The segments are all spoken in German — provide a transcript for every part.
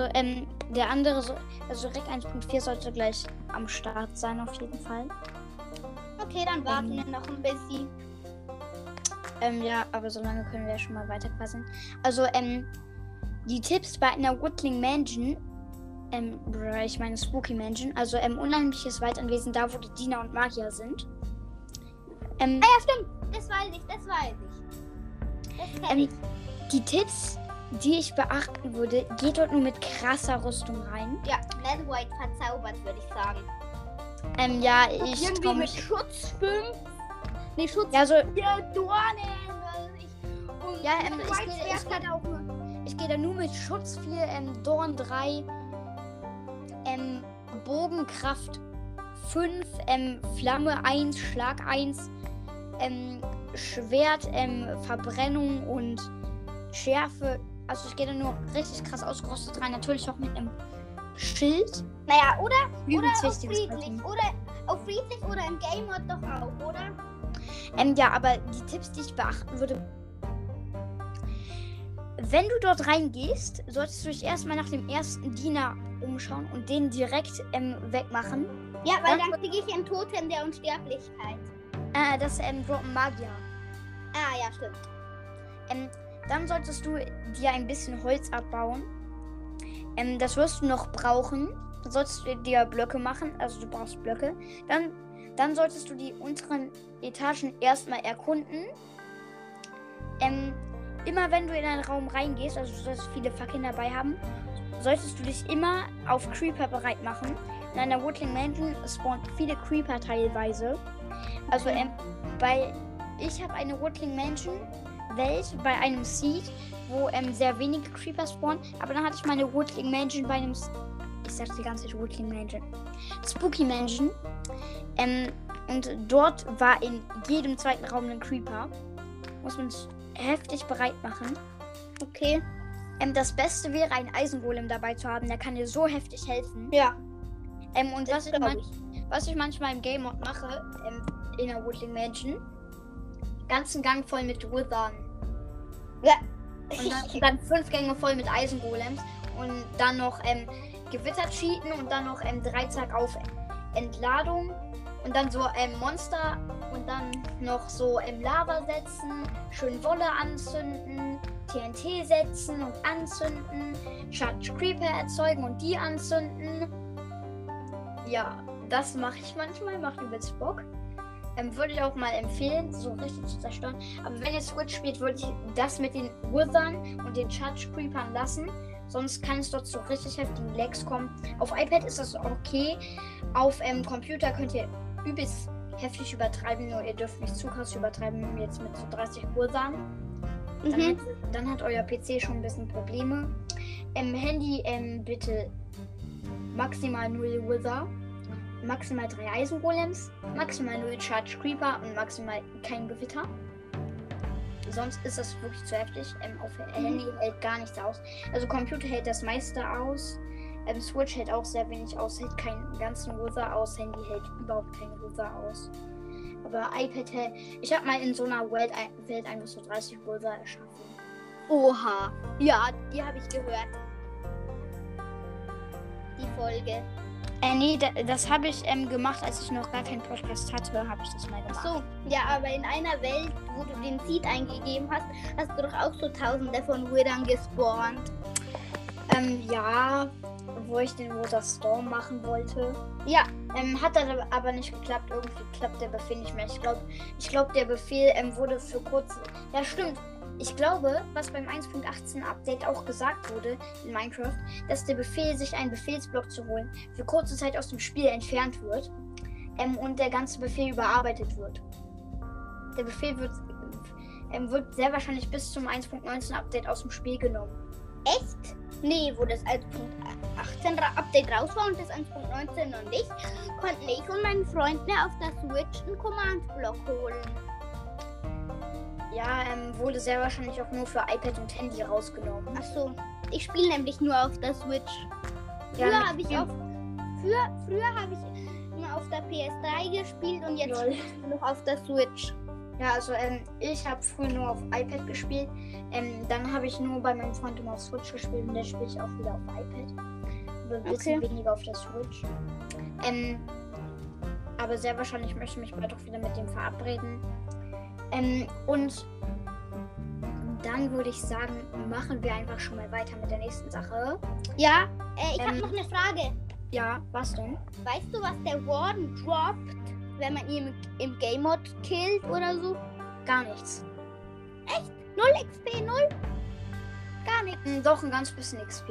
Also, ähm, der andere, so, also Rec 1.4 sollte gleich am Start sein, auf jeden Fall. Okay, dann warten Ähm. wir noch ein bisschen. Ähm, ja, aber solange können wir ja schon mal weiter quasseln. Also, ähm, die Tipps bei einer Woodling Mansion, ähm, ich meine Spooky Mansion, also, ähm, unheimliches Waldanwesen, da wo die Diener und Magier sind. Ähm, Ah ja, stimmt. Das weiß ich, das weiß ich. Das Ähm, ich. die Tipps, die ich beachten würde, geht dort nur mit krasser Rüstung rein. Ja, Nether White verzaubert, würde ich sagen. Ähm, ja, ich Irgendwie mit. Schutz 5. Nee, Schutz Ja, so, 4 Dornen. ich. Und Ja, ähm, ich gehe- ich auch nur. ich gehe da nur mit Schutz 4, ähm, Dorn 3, ähm, Bogenkraft 5, ähm, Flamme 1, Schlag 1, ähm, Schwert, ähm, Verbrennung und Schärfe. Also ich gehe da nur richtig krass ausgerüstet rein. Natürlich auch mit einem Schild. Naja, oder, oder Übelst auf wichtiges friedlich. Oder auf friedlich oder im Game Mode doch auch, oder? Ähm, ja, aber die Tipps, die ich beachten würde. Wenn du dort reingehst, solltest du dich erstmal nach dem ersten Diener umschauen und den direkt ähm, wegmachen. Ja, weil Ja. dann kriege ich ein Totem der Unsterblichkeit. Äh, das ähm, droppen Magier. Ah, ja, stimmt. Ähm, dann solltest du dir ein bisschen Holz abbauen. Ähm, das wirst du noch brauchen. Dann solltest du dir Blöcke machen. Also du brauchst Blöcke. Dann, dann solltest du die unteren Etagen erstmal erkunden. Ähm, immer wenn du in einen Raum reingehst, also du solltest viele Fackeln dabei haben, solltest du dich immer auf Creeper bereit machen. In einer Woodling Mansion spawnen viele Creeper teilweise. Also ähm, bei ich habe eine Woodling Mansion Welt bei einem Seed, wo ähm, sehr wenige Creeper spawnen. Aber dann hatte ich meine Woodling Mansion bei einem. Ich sagte die ganze Zeit Woodling Mansion. Spooky Mansion. Ähm, und dort war in jedem zweiten Raum ein Creeper. Muss man sich heftig bereit machen. Okay. Ähm, das Beste wäre, einen Eisengolem dabei zu haben. Der kann dir so heftig helfen. Ja, Ähm, und was ich, glaub man was ich manchmal im Game Mode mache, ähm, in der Woodling Mansion, ganzen Gang voll mit Withern. Ja. Und dann, dann fünf Gänge voll mit Eisengolems und dann noch ähm, Gewitter cheaten und dann noch ähm, drei Tag auf Entladung und dann so ähm, Monster und dann noch so ähm, Lava setzen, schön Wolle anzünden, TNT setzen und anzünden, Charge Creeper erzeugen und die anzünden. Ja, das mache ich manchmal, macht übelst Bock. Ähm, würde ich auch mal empfehlen, so richtig zu zerstören. Aber wenn ihr Switch spielt, würde ich das mit den Withern und den Charge Creepern lassen. Sonst kann es dort zu richtig heftigen Lags kommen. Auf iPad ist das okay. Auf ähm, Computer könnt ihr übelst heftig übertreiben, nur ihr dürft nicht zu krass übertreiben, jetzt mit so 30 Withern. Dann, Mhm. hat, dann hat euer PC schon ein bisschen Probleme. Im Handy ähm, bitte maximal 0 Wither, maximal 3 Eisengolems, maximal 0 Charge Creeper und maximal kein Gewitter. Sonst ist das wirklich zu heftig. Ähm, auf Handy hält gar nichts aus. Also Computer hält das meiste aus. Ähm, Switch hält auch sehr wenig aus, hält keinen ganzen Wither aus. Handy hält überhaupt keinen Wither aus. Aber iPad hält. Ich habe mal in so einer Welt, ein- Welt einfach so 30 Wither erschaffen. Oha. Ja, die habe ich gehört. Die Folge. Äh, nee, da, das habe ich ähm, gemacht, als ich noch gar keinen Podcast hatte, habe ich das mal Ach gemacht. so, ja, aber in einer Welt, wo du den Seed eingegeben hast, hast du doch auch so tausende von Withern gespawnt. Ähm, ja, wo ich den Water Storm machen wollte. Ja, Ähm, hat dann aber nicht geklappt. Irgendwie klappt der Befehl nicht mehr. Ich glaube, ich glaub, der Befehl ähm, wurde für kurz. Ja, stimmt. Ich glaube, was beim 1.18 Update auch gesagt wurde in Minecraft, dass der Befehl, sich einen Befehlsblock zu holen, für kurze Zeit aus dem Spiel entfernt wird ähm, und der ganze Befehl überarbeitet wird. Der Befehl wird, ähm, wird sehr wahrscheinlich bis zum 1.19 Update aus dem Spiel genommen. echt? Nee, wo das 1.18 Ra- Update raus war und das 1.19 noch nicht, konnten ich und mein Freund mir auf der Switch einen Command-Block holen. Ja, ähm, wurde sehr wahrscheinlich auch nur für iPad und Handy rausgenommen. Ach so, ich spiele nämlich nur auf der Switch. Ja, Früher habe ich auf früher, früher habe ich immer auf der PS3 gespielt und jetzt noch auf der Switch. Ja, also ähm, ich habe früher nur auf iPad gespielt. Ähm, dann habe ich nur bei meinem Freund immer auf Switch gespielt und dann spiele ich auch wieder auf iPad. Aber ein bisschen Okay. weniger auf der Switch. Ähm, aber sehr wahrscheinlich möchte ich mich bald auch wieder mit dem verabreden. Ähm, und dann würde ich sagen, machen wir einfach schon mal weiter mit der nächsten Sache. Ja, äh, ich habe Ähm. noch eine Frage. Ja, was denn? Weißt du, was der Warden droppt, wenn man ihn im, im Game Mode killt oder so? Gar nichts. 0 XP, 0? Gar nichts. Hm, Doch ein ganz bisschen XP.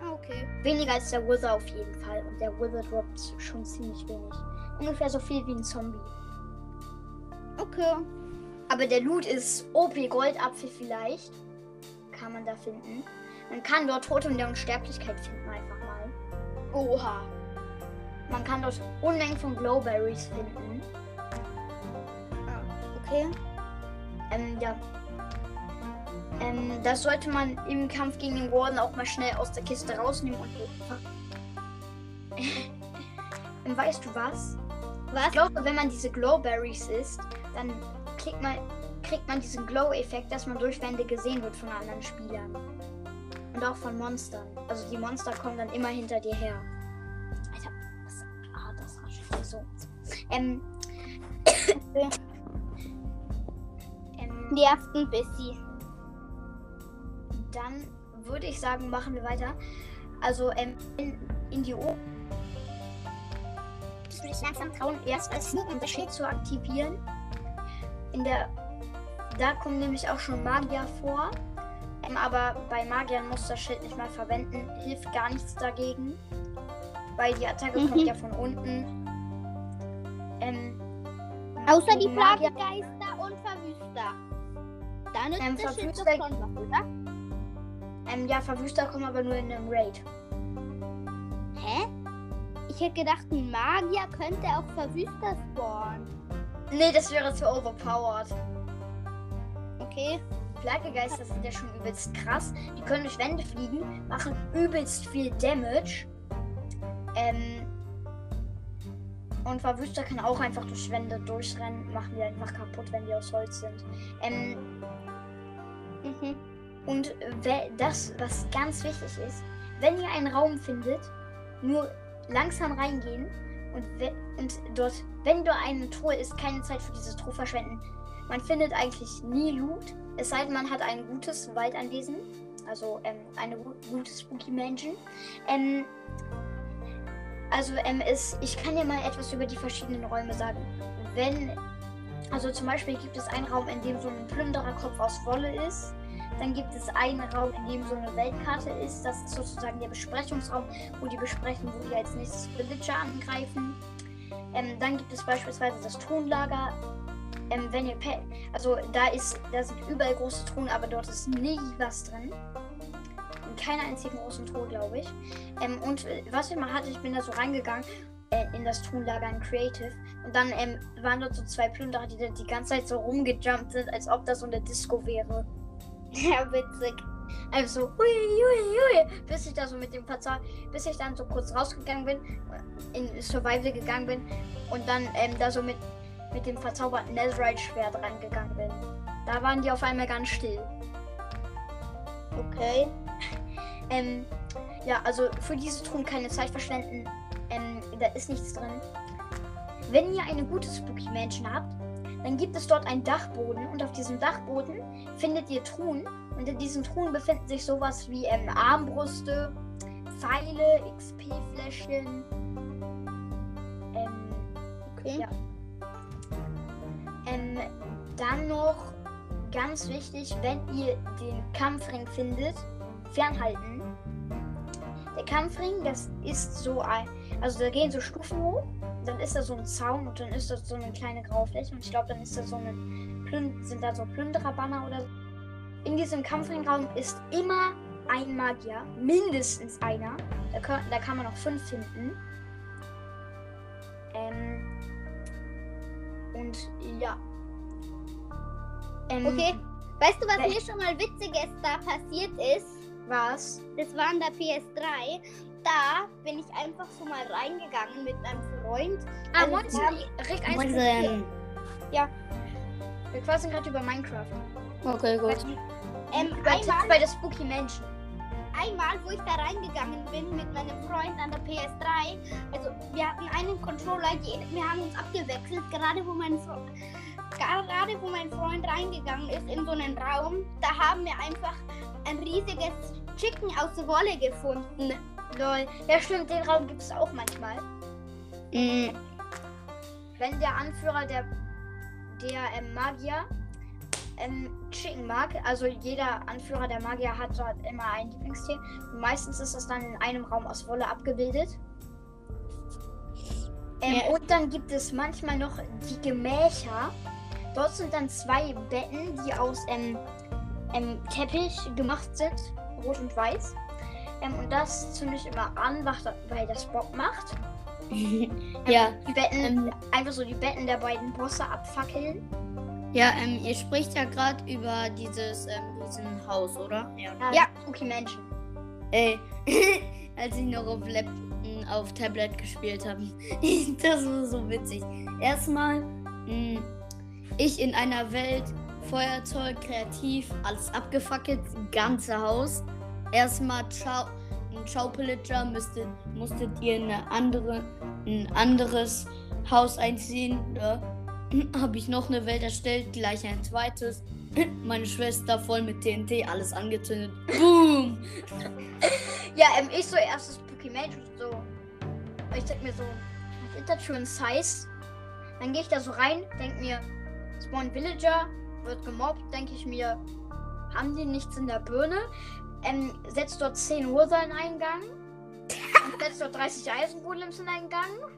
Ah, okay. Weniger als der Wither auf jeden Fall. Und der Wither droppt schon ziemlich wenig. Ungefähr so viel wie ein Zombie. Okay. Aber der Loot ist OP Goldapfel vielleicht. Kann man da finden. Man kann dort Tote und der Unsterblichkeit finden einfach mal. Oha. Man kann dort Unmengen von Glowberries finden. Ah, okay. Ähm, ja. Ähm, das sollte man im Kampf gegen den Warden auch mal schnell aus der Kiste rausnehmen und ähm, weißt du was? Was? Ich glaube, wenn man diese Glowberries isst, dann kriegt man, kriegt man diesen Glow-Effekt, dass man durch Wände gesehen wird von anderen Spielern. Und auch von Monstern. Also die Monster kommen dann immer hinter dir her. Alter, was? Ah, das raschelt hier so. Ähm. ähm Nervt ein bisschen. dann würde ich sagen, machen wir weiter. Also ähm, in, in die O. Das würde ich langsam trauen, erst als Sneak und das Schild zu aktivieren. In der. Da kommen nämlich auch schon Magier vor. Ähm, aber bei Magiern muss das Schild nicht mal verwenden. Hilft gar nichts dagegen. Weil die Attacke Mhm. kommt ja von unten. Ähm, Außer die Plagegeister und Verwüster. Da nützt Ähm, das Schild doch Verwüster- schon was, oder? Ähm, ja, Verwüster kommen aber nur in einem Raid. Hä? Ich hätte gedacht, ein Magier könnte auch Verwüster spawnen. Nee, das wäre zu overpowered. Okay. Plagegeister sind ja schon übelst krass. Die können durch Wände fliegen, machen übelst viel Damage. Ähm, und Verwüster kann auch einfach durch Wände durchrennen, machen die einfach kaputt, wenn die aus Holz sind. Ähm, Mhm. und das, was ganz wichtig ist, wenn ihr einen Raum findet, nur langsam reingehen und, und dort, wenn dort eine Truhe ist, keine Zeit für diese Truhe verschwenden. Man findet eigentlich nie Loot, es sei denn, man hat ein gutes Waldanwesen, also ähm, eine gu gute Spooky Mansion. Ähm, also ähm, es, ich kann dir mal etwas über die verschiedenen Räume sagen. Wenn, also zum Beispiel gibt es einen Raum, in dem so ein Plündererkopf aus Wolle ist. Dann gibt es einen Raum, in dem so eine Weltkarte ist. Das ist sozusagen der Besprechungsraum, wo die besprechen, wo die als nächstes Villager angreifen. Ähm, dann gibt es beispielsweise das Tonlager. Ähm, wenn ihr Pe also da ist, da sind überall große Truhen, aber dort ist nie was drin. In keiner einzigen großen Truhe, glaube ich. Ähm, und äh, was ich mal hatte, ich bin da so reingegangen äh, in das Tonlager in Creative. Und dann ähm, waren dort so zwei Plünderer, die da die ganze Zeit so rumgejumpt sind, als ob das so eine Disco wäre. Ja, witzig. Also so, hui, hui, hui, bis ich da so mit dem Verzah, bis ich dann so kurz rausgegangen bin, in Survival gegangen bin und dann ähm, da so mit, mit dem verzauberten Netherite-Schwert reingegangen bin. Da waren die auf einmal ganz still. Okay. Ähm, ja, also für diese Truhen keine Zeit verschwenden. Ähm, da ist nichts drin. Wenn ihr eine gute Spooky Mansion habt, dann gibt es dort einen Dachboden und auf diesem Dachboden findet ihr Truhen und in diesen Truhen befinden sich sowas wie ähm, Armbrüste, Pfeile, XP-Fläschchen. Ähm, Okay. Ja. ähm, dann noch ganz wichtig, wenn ihr den Kampfring findet, fernhalten. Der Kampfring, das ist so ein, also da gehen so Stufen hoch, dann ist da so ein Zaun und dann ist das so eine kleine Graufläche und ich glaube, dann ist da so eine, Plün sind da so Plündererbanner oder so. In diesem Kampfringraum ist immer ein Magier, mindestens einer. Da, kann- da kann man noch fünf finden. Ähm, und ja. Ähm, Okay. Weißt du, was mir schon mal Witziges da passiert ist? Was? Das war in der PS3. Da bin ich einfach so mal reingegangen mit meinem Freund. Ah, Also, wir Rick 1.4. Wir quatschen gerade über Minecraft. Okay, gut. Ähm, Bei, einmal, bei der Spooky Mansion. einmal, wo ich da reingegangen bin mit meinem Freund an der PS3, also wir hatten einen Controller, je- wir haben uns abgewechselt, gerade wo mein Fre gerade wo mein Freund reingegangen ist in so einen Raum, da haben wir einfach ein riesiges Chicken aus Wolle gefunden. Lol. Ja, stimmt, den Raum gibt es auch manchmal. Mm, Wenn der Anführer der, der ähm, Magier ähm, Chicken mag, also jeder Anführer der Magier hat dort immer ein Lieblingstier. Und meistens ist das dann in einem Raum aus Wolle abgebildet. Ähm, Ja. Und dann gibt es manchmal noch die Gemächer. Dort sind dann zwei Betten, die aus ähm, ähm, Teppich gemacht sind, rot und weiß. Ähm, und das zünde ich immer an, weil das Bock macht. ja, Die Betten, ähm, einfach so die Betten der beiden Bosse abfackeln. ja, ähm, ihr spricht ja gerade über dieses ähm, Riesenhaus, oder? Ja. Ja, Spooky Mansion. Ey, als ich noch auf, Lap m, auf Tablet gespielt habe. das war so witzig. Erstmal, m, ich in einer Welt, Feuerzeug, kreativ, alles abgefackelt, ganze Haus. Erstmal, ciao, ein Ciao-Pillager müsstet, musstet ihr eine andere, ein anderes Haus einziehen. Da habe ich noch eine Welt erstellt, gleich ein zweites. Meine Schwester voll mit TNT, alles angezündet. Boom! Ja, ähm, ich so erstes Mansion, so. Ich denk mir so, was ist das für ein Size? Dann gehe ich da so rein, denk mir, Spawn Villager, wird gemobbt, denke ich mir, haben die nichts in der Birne? Ähm, setzt dort 10 Ursa in einen Gang. Setzt dort 30 Eisengolems in einen Gang.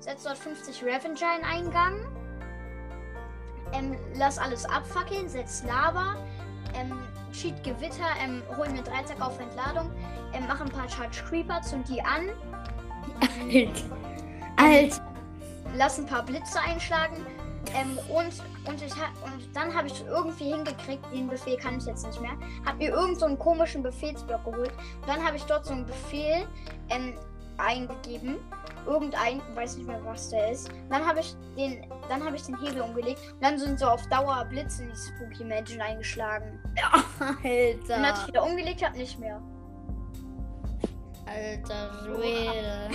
Setzt dort 50 Revenger in einen Gang. Ähm, lass alles abfackeln, setz Lava. Ähm, Cheat Gewitter, ähm, hol mir Dreizack auf Entladung. Ähm, mach ein paar Charge Creeper, zünd die an. Alt. Alt. lass ein paar Blitze einschlagen. Ähm, und, und, ich und dann habe ich irgendwie hingekriegt, den Befehl kann ich jetzt nicht mehr. Hab mir irgend so einen komischen Befehlsblock geholt. Und dann habe ich dort so einen Befehl ähm, eingegeben. Irgendein, weiß nicht mehr, was der ist. Und dann habe ich den, dann habe ich den Hebel umgelegt und dann sind so auf Dauer Blitze in die Spooky Mansion eingeschlagen. Und dann hatte Alter. ich wieder umgelegt, hab nicht mehr. Alter Schwede.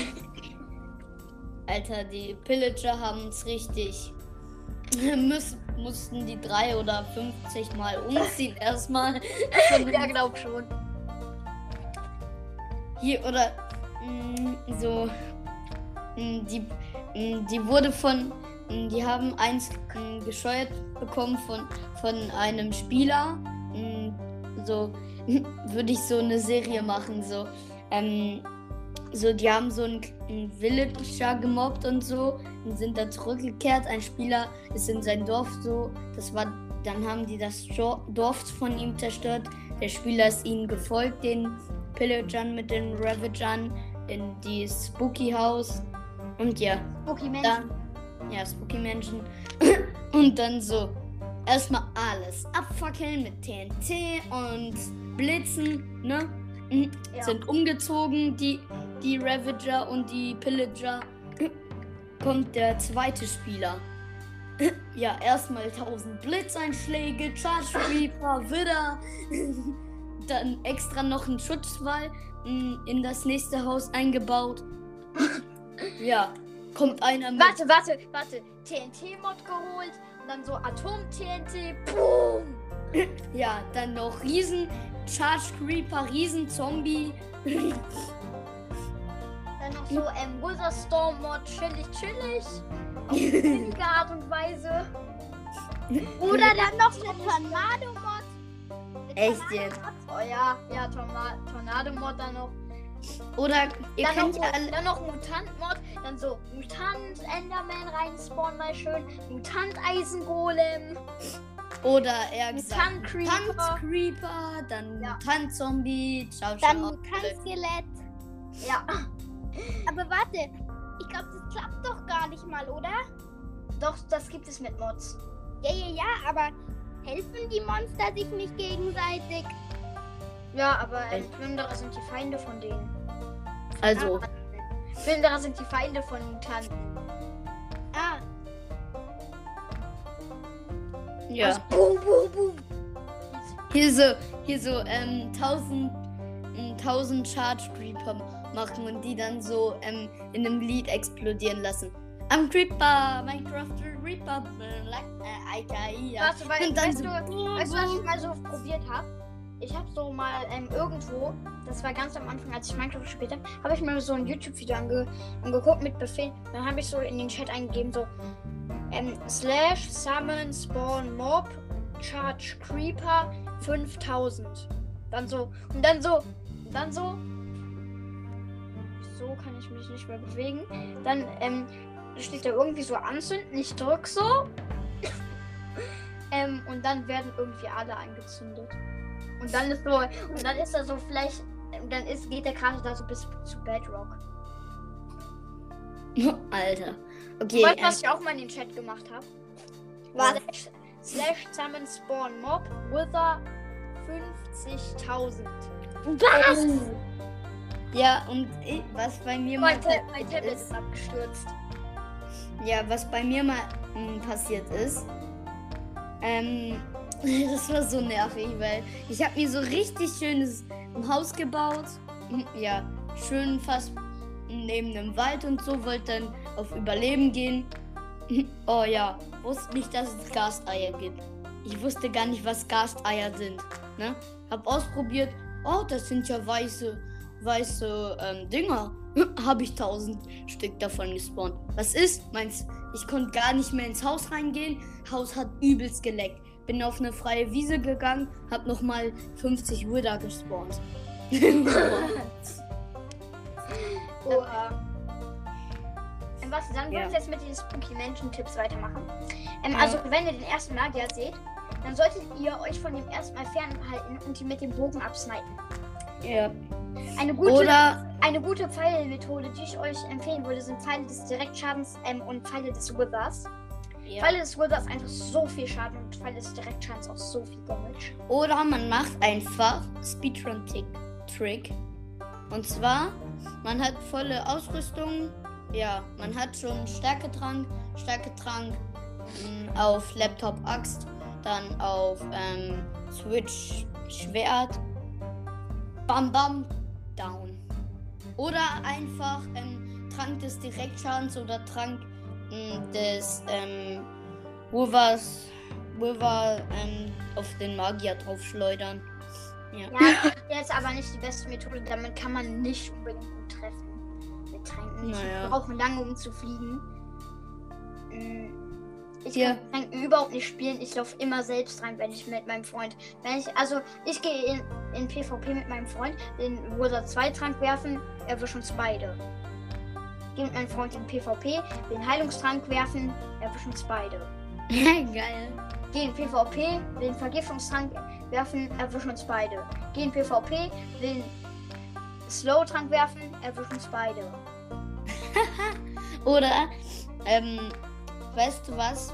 Alter, die Pillager haben es richtig. Müssen, mussten die drei oder 50 Mal umziehen erstmal. Ja, glaub schon. Hier oder mh, so. mh, die, mh, die wurde von. Die haben eins gescheuert bekommen von, von einem Spieler. So würde ich so eine Serie machen. So. Ähm, so, die haben so einen, einen Villager gemobbt und so und sind dann zurückgekehrt. Ein Spieler ist in sein Dorf so. Das war, dann haben die das Dorf von ihm zerstört. Der Spieler ist ihnen gefolgt, den Pillagern mit den Ravagern in die Spooky House. Und ja, Spooky Mansion. dann, ja, Spooky Mansion. und dann so, erstmal alles abfackeln mit TNT und Blitzen, ne? Ja. Sind umgezogen, die, die Ravager und die Pillager. Kommt der zweite Spieler. Ja, erstmal 1000 Blitzeinschläge, Charge Reaper, Widder. Dann extra noch einen Schutzwall mh, in das nächste Haus eingebaut. Ja, kommt einer mit. Warte, warte, warte. TNT-Mod geholt und dann so Atom-TNT. Boom! Ja, dann noch Riesen, Charge Creeper, Riesen Zombie. Dann noch so ähm, Wither Storm Mod, chillig, chillig. Auf chillige Art und Weise. Oder dann noch eine Tornado-Mod. Echt jetzt? Oh ja, ja, Torna Tornado Mod dann noch. Oder ihr Dann kennt noch, ja alle. dann noch Mutant Mod, dann so Mutant Enderman reinspawnen mal schön. Mutant Eisengolem. Oder eher gesagt. Mutant Creeper. Mutant Creeper, dann Ja. Mutant Zombie, ciao, ciao. Dann Mutant-Skelett. Ja, Aber warte, ich glaube, das klappt doch gar nicht mal, oder? doch, das gibt es mit Mods. Ja, ja, ja, aber helfen die Monster sich nicht gegenseitig? Ja, aber ähm, Plünderer sind die Feinde von denen. Also, Plünderer sind die Feinde von Mutanten. Ah, Ja. Also, boom, boom, boom. Hier so, hier so, ähm, 1000, ähm, 1000 Charge Creeper machen und die dann so, ähm, in einem Lied explodieren lassen. Am Creeper, Minecraft Reaper, äh, Ika, Weißt du, weil, Und dann weißt, so- du, weißt du, was ich mal so probiert habe? Ich habe so mal ähm, irgendwo, das war ganz am Anfang, als ich Minecraft gespielt habe, habe ich mir so ein YouTube-Video ange angeguckt mit Befehlen. Dann habe ich so in den Chat eingegeben, so ähm, slash summon spawn mob charge creeper 5000. Dann so, und dann so, und dann so, so kann ich mich nicht mehr bewegen. Dann ähm, steht da irgendwie so anzünden, ich drück so. Ähm, und dann werden irgendwie alle angezündet. Und dann ist so, und dann ist da so vielleicht, dann ist, geht der Karte da so bis zu Bedrock. Alter. Okay, weißt du, ähm, was ich auch mal in den Chat gemacht habe? Was? Slash, slash summon spawn mob wither 50.000. Was? Ja, und ich, was bei mir mal Mein, Tab mein passiert Tablet ist, ist abgestürzt. ja, was bei mir mal ähm, passiert ist, ähm, das war so nervig, weil ich habe mir so richtig schönes Haus gebaut, Hm, ja, schön fast neben einem Wald und so, wollte dann auf Überleben gehen. Oh ja, wusste nicht, dass es Gasteier gibt. Ich wusste gar nicht, was Gasteier sind. Ne? Hab ausprobiert, oh, das sind ja weiße, weiße ähm, Dinger. Habe ich tausend Stück davon gespawnt. Was ist? Meins, ich konnte gar nicht mehr ins Haus reingehen. Haus hat übelst geleckt. Bin auf eine freie Wiese gegangen, hab nochmal 50 Wither gespawnt. Oha. Ähm, was, dann Ja. wollen wir jetzt mit den Spooky Menschen Tipps weitermachen. Ähm, Ja. Also, wenn ihr den ersten Magier seht, dann solltet ihr euch von dem ersten Mal fernhalten und ihn mit dem Bogen absnipen. Ja. Eine gute, Oder, eine gute Pfeilmethode, die ich euch empfehlen würde, sind Pfeile des Direktschadens ähm, und Pfeile des Withers. ja. Pfeile des Withers einfach so viel Schaden und Pfeile des Direktschadens auch so viel Damage. Oder man macht einfach Speedrun-Trick. Und zwar, man hat volle Ausrüstung. Ja, man hat schon Stärketrank, Stärketrank mh, auf Laptop Axt, dann auf ähm, Switch Schwert. Bam bam down. Oder einfach ähm, Trank des Direktschadens oder Trank mh, des ähm, Withers, Wither ähm, auf den Magier draufschleudern. Ja. Ja, der ist aber nicht die beste Methode. Damit kann man nicht unbedingt gut treffen. Mit Tränken. Naja. Brauchen lange, um zu fliegen. Mm, Ich Hier. kann überhaupt nicht spielen. Ich laufe immer selbst rein, wenn ich mit meinem Freund. Wenn ich, also ich gehe in, in PvP mit meinem Freund, den Wither 2 Trank werfen, erwischen uns beide. Gehe mit meinem Freund in PvP, den Heilungstrank werfen, erwischen uns beide. Geil. Geh in PvP, den Vergiftungstrank werfen, erwischen uns beide. Geh in PvP, den Slow-Trank werfen, erwischen uns beide. Oder, ähm, weißt du was?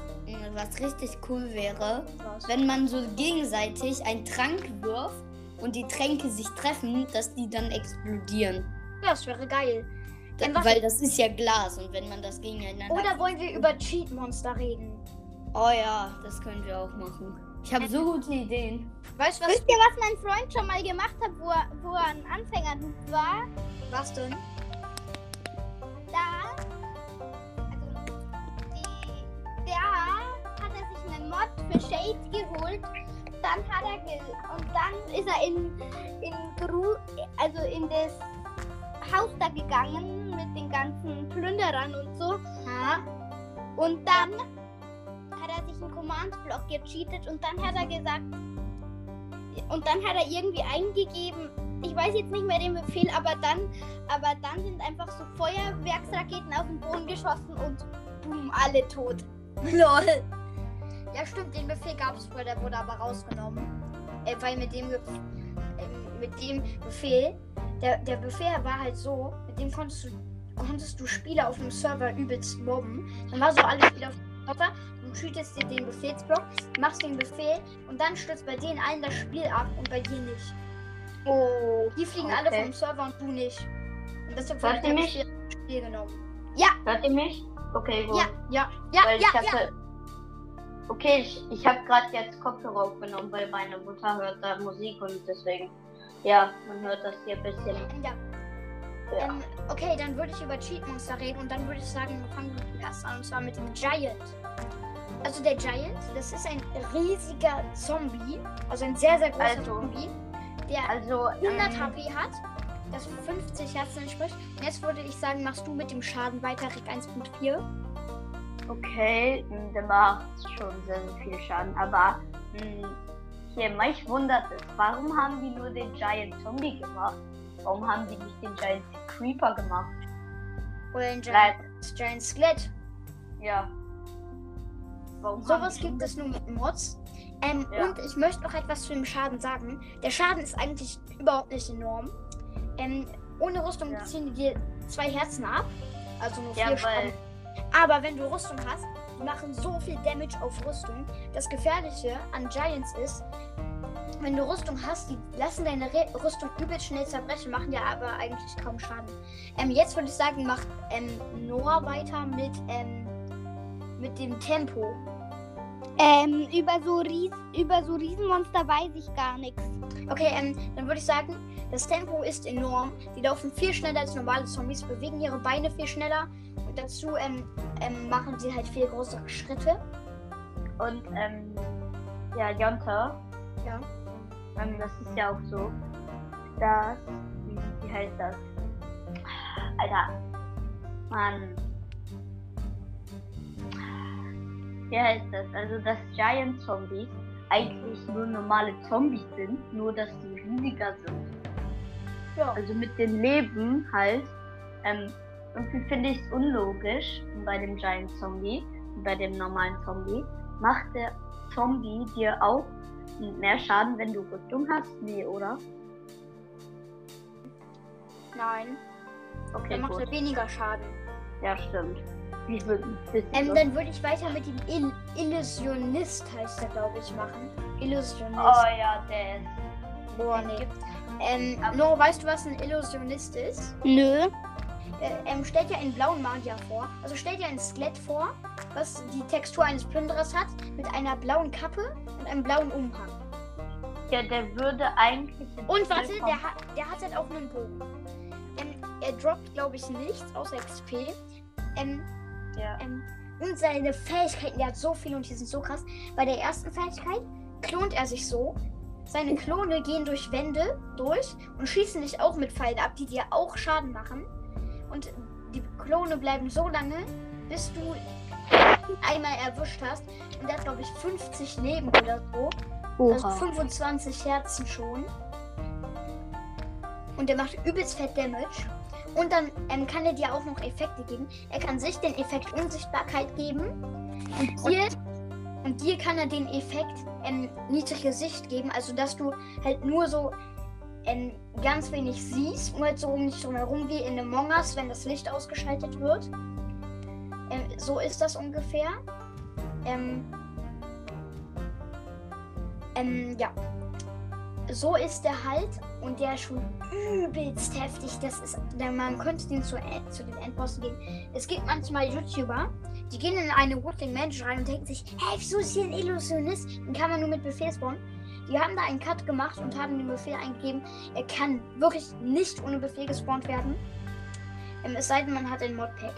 Was richtig cool wäre, Was? wenn man so gegenseitig einen Trank wirft und die Tränke sich treffen, dass die dann explodieren. Ja, das wäre geil. Da, was- weil das ist ja Glas und wenn man das gegeneinander. Oder wollen wir über Cheat-Monster reden? Oh ja, das können wir auch machen. Ich habe so gute Ideen. Weißt du, was, Wisst ihr, was mein Freund schon mal gemacht hat, wo er, wo er ein Anfänger war? was denn? Da, da hat er sich einen Mod für Shade geholt. Dann hat er ge und dann ist er in, in Gru also in das Haus da gegangen mit den ganzen Plünderern und so. Ha? Und dann hat er sich einen Command-Block gecheatet und dann hat er gesagt, und dann hat er irgendwie eingegeben, ich weiß jetzt nicht mehr den Befehl, aber dann, aber dann sind einfach so Feuerwerksraketen auf den Boden geschossen und boom, alle tot. Lol. Ja, stimmt, den Befehl gab es früher, der wurde aber rausgenommen. Äh, weil mit dem, ähm, mit dem Befehl, der, der Befehl war halt so, mit dem konntest du, konntest du Spieler auf dem Server übelst mobben. Dann war so alle Spieler auf dem Server, du cheatest dir den Befehlsblock, machst den Befehl und dann stürzt bei denen allen das Spiel ab und bei dir nicht. Oh. Die fliegen Okay. alle vom Server und du nicht. Und deshalb wurde der mich? Befehl genommen. Hört ihr mich? Okay, gut. Ja, ja, ja, Weil ja, ich hatte, Okay, ich, ich habe gerade jetzt Kopfhörer aufgenommen, weil meine Mutter hört da Musik und deswegen, ja, man hört das hier ein bisschen. Ja. Ja. Ähm, okay, dann würde ich über Cheat Monster reden und dann würde ich sagen, wir fangen mit dem ersten an und zwar mit dem Giant. Also der Giant, das ist ein riesiger Zombie, also ein sehr, sehr großer Also, Zombie, der Also, 100 ähm, HP hat, das 50 Herzen entspricht. Und jetzt würde ich sagen, machst du mit dem Schaden weiter, Rick 1.4. okay, mh, der macht schon sehr, sehr viel Schaden, aber mh, hier, mich wundert es, warum haben die nur den Giant Zombie gemacht? Warum haben die nicht den Giant Creeper gemacht? Oder Leid. Giant, Giant Skelett. Ja. Warum Sowas gibt es nur mit Mods. Ähm, Ja. Und ich möchte noch etwas zu dem Schaden sagen. Der Schaden ist eigentlich überhaupt nicht enorm. Ähm, ohne Rüstung Ja. ziehen die dir zwei Herzen ab. Also nur vier Ja, Schaden. Aber wenn du Rüstung hast, die machen so viel Damage auf Rüstung. Das Gefährliche an Giants ist, wenn du Rüstung hast, die lassen deine Re Rüstung übelst schnell zerbrechen, machen ja aber eigentlich kaum Schaden. Ähm, jetzt würde ich sagen, macht ähm, Noah weiter mit, ähm, mit dem Tempo. Ähm, über so, Ries über so Riesenmonster weiß ich gar nichts. Okay, ähm, dann würde ich sagen, das Tempo ist enorm. Die laufen viel schneller als normale Zombies, bewegen ihre Beine viel schneller und dazu ähm, ähm, machen sie halt viel größere Schritte. und, ähm, ja, Jonte, Ja. ähm, das ist ja auch so, dass, wie, wie heißt das? Alter, Mann. Wie heißt das? Also, dass Giant Zombies eigentlich nur normale Zombies sind, nur dass sie riesiger sind. Ja. Also mit dem Leben halt. Ähm, irgendwie finde ich es unlogisch bei dem Giant Zombie, bei dem normalen Zombie. Macht der Zombie dir auch mehr Schaden, wenn du Rüstung hast? Nee, oder? Nein. Okay, Dann macht er weniger Schaden. Ja, stimmt. Ein bisschen Ähm, dann würde ich weiter mit dem Il Illusionist, heißt er, glaube ich, machen. Illusionist. Oh ja, der ist. Boah, nee. Ähm, no, weißt du, was ein Illusionist ist? Nö. Äh, ähm, stellt dir einen blauen Magier vor. Also stellt dir ein Skelett vor, was die Textur eines Plünderers hat, mit einer blauen Kappe und einem blauen Umhang. Ja, der würde eigentlich. Und warte, der hat, der hat halt auch einen Bogen. Ähm, er droppt, glaube ich, nichts außer XP. Ähm, Ja. ähm, und seine Fähigkeiten, der hat so viel und die sind so krass. Bei der ersten Fähigkeit klont er sich so. Seine Klone gehen durch Wände durch und schießen dich auch mit Pfeilen ab, die dir auch Schaden machen. Und die Klone bleiben so lange, bis du ihn einmal erwischt hast. Und der hat, glaube ich, 50 Leben oder so. Also 25 Herzen schon. Und der macht übelst fett Damage. Und dann ähm, kann er dir auch noch Effekte geben. Er kann sich den Effekt Unsichtbarkeit geben. Und dir, und dir kann er den Effekt ähm, niedrige Sicht geben. Also dass du halt nur so ähm, ganz wenig siehst. Nur halt so um dich drumherum wie in Among Us, wenn das Licht ausgeschaltet wird. Ähm, so ist das ungefähr. Ähm, ähm, ja. So ist der halt und der ist schon übelst heftig. Das ist, der- man könnte den zu, zu den Endbossen gehen. Es gibt manchmal YouTuber, die gehen in eine Woodling Mansion rein und denken sich, hey, wieso ist hier ein Illusionist? Den kann man nur mit Befehl spawnen. Die haben da einen Cut gemacht und haben den Befehl eingegeben. Er kann wirklich nicht ohne Befehl gespawnt werden. Ähm, es sei denn, man hat ein Modpack.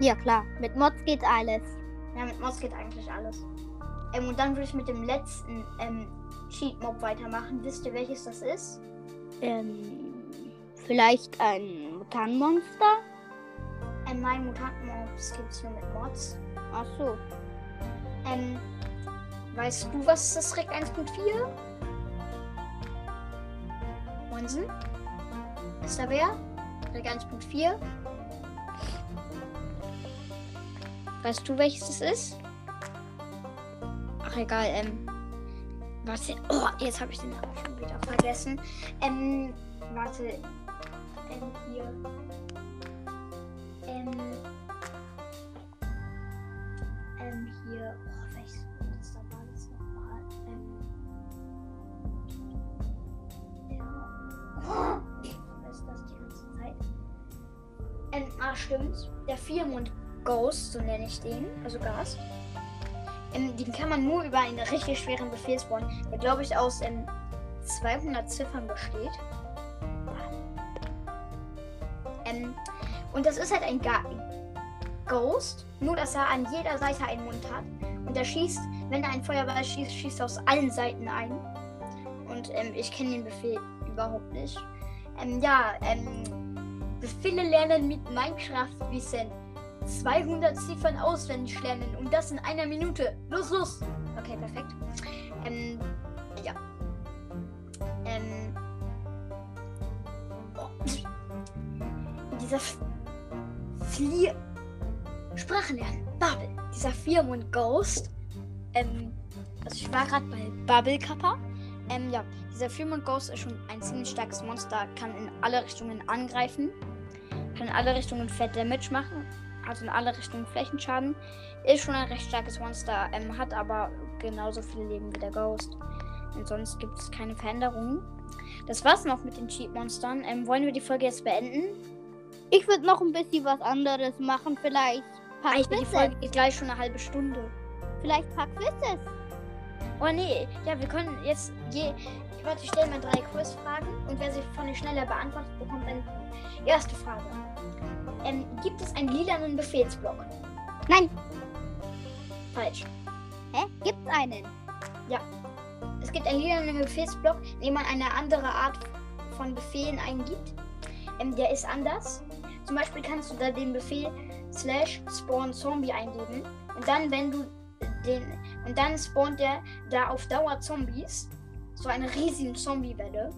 Ja, klar. Mit Mods geht alles. Ja, mit Mods geht eigentlich alles. Ähm, und dann würde ich mit dem letzten ähm, Cheat-Mob weitermachen. Wisst ihr, welches das ist? Ähm, vielleicht ein Mutantenmonster? Ähm, nein, Mutanten-Mobs gibt es nur mit Mods. Ach so. Ähm, weißt du, was ist das Rick 1.4? Monsen? Ist da wer? Rick 1.4? Weißt du, welches es ist? Ach, egal, ähm. Warte. Oh, jetzt habe ich den Namen schon wieder vergessen. Ähm, warte. Ähm, hier. Ähm. Ähm, hier. Oh, welches Monster war das nochmal? Ähm. Ja. Oh, ich weiß das die ganze Zeit. Ähm, ah, stimmt. Der Viermond Ghost, so nenne ich den. Also Gast. Ähm, den kann man nur über einen richtig schweren Befehl spawnen, der glaube ich aus ähm, 200 Ziffern besteht. Ähm, und das ist halt ein Ga Ghost, nur dass er an jeder Seite einen Mund hat. Und er schießt, wenn er einen Feuerball schießt, schießt er aus allen Seiten ein. Und ähm, ich kenne den Befehl überhaupt nicht. Ähm, ja, ähm, Befehle lernen mit Minecraft Wissen. 200 Ziffern auswendig lernen und das in einer Minute. Los, los! Okay, perfekt. Ähm, ja. Ähm. Oh. Dieser Flie Sprachenlernen. Bubble. Dieser Viermund Ghost. Ähm, also ich war gerade bei Bubble Kappa. Ähm, ja, dieser Viermund Ghost ist schon ein ziemlich starkes Monster, kann in alle Richtungen angreifen, kann in alle Richtungen Fett Damage machen, hat in alle Richtungen Flächenschaden, ist schon ein recht starkes Monster, ähm, hat aber genauso viel Leben wie der Ghost. Und sonst gibt es keine Veränderungen. Das war's noch mit den Cheat-Monstern. Ähm, wollen wir die Folge jetzt beenden? Ich würde noch ein bisschen was anderes machen. Vielleicht ein paar Eigentlich die. Folge geht gleich schon eine halbe Stunde. Vielleicht paar Quizzes. Oh nee, ja, wir können jetzt je. Warte, ich stelle mal drei Quizfragen und wer sie von den schneller beantwortet, bekommt einen Punkt. Erste Frage. Ähm, gibt es einen lilanen Befehlsblock? Nein. Falsch. Hä? Gibt's einen? Es gibt einen lilanen Befehlsblock, in dem man eine andere Art von Befehlen eingibt. Ähm, der ist anders. Zum Beispiel kannst du da den Befehl slash spawn Zombie eingeben. Und dann, wenn du den. Und dann spawnt der da auf Dauer Zombies. So eine riesige Zombie-Welle.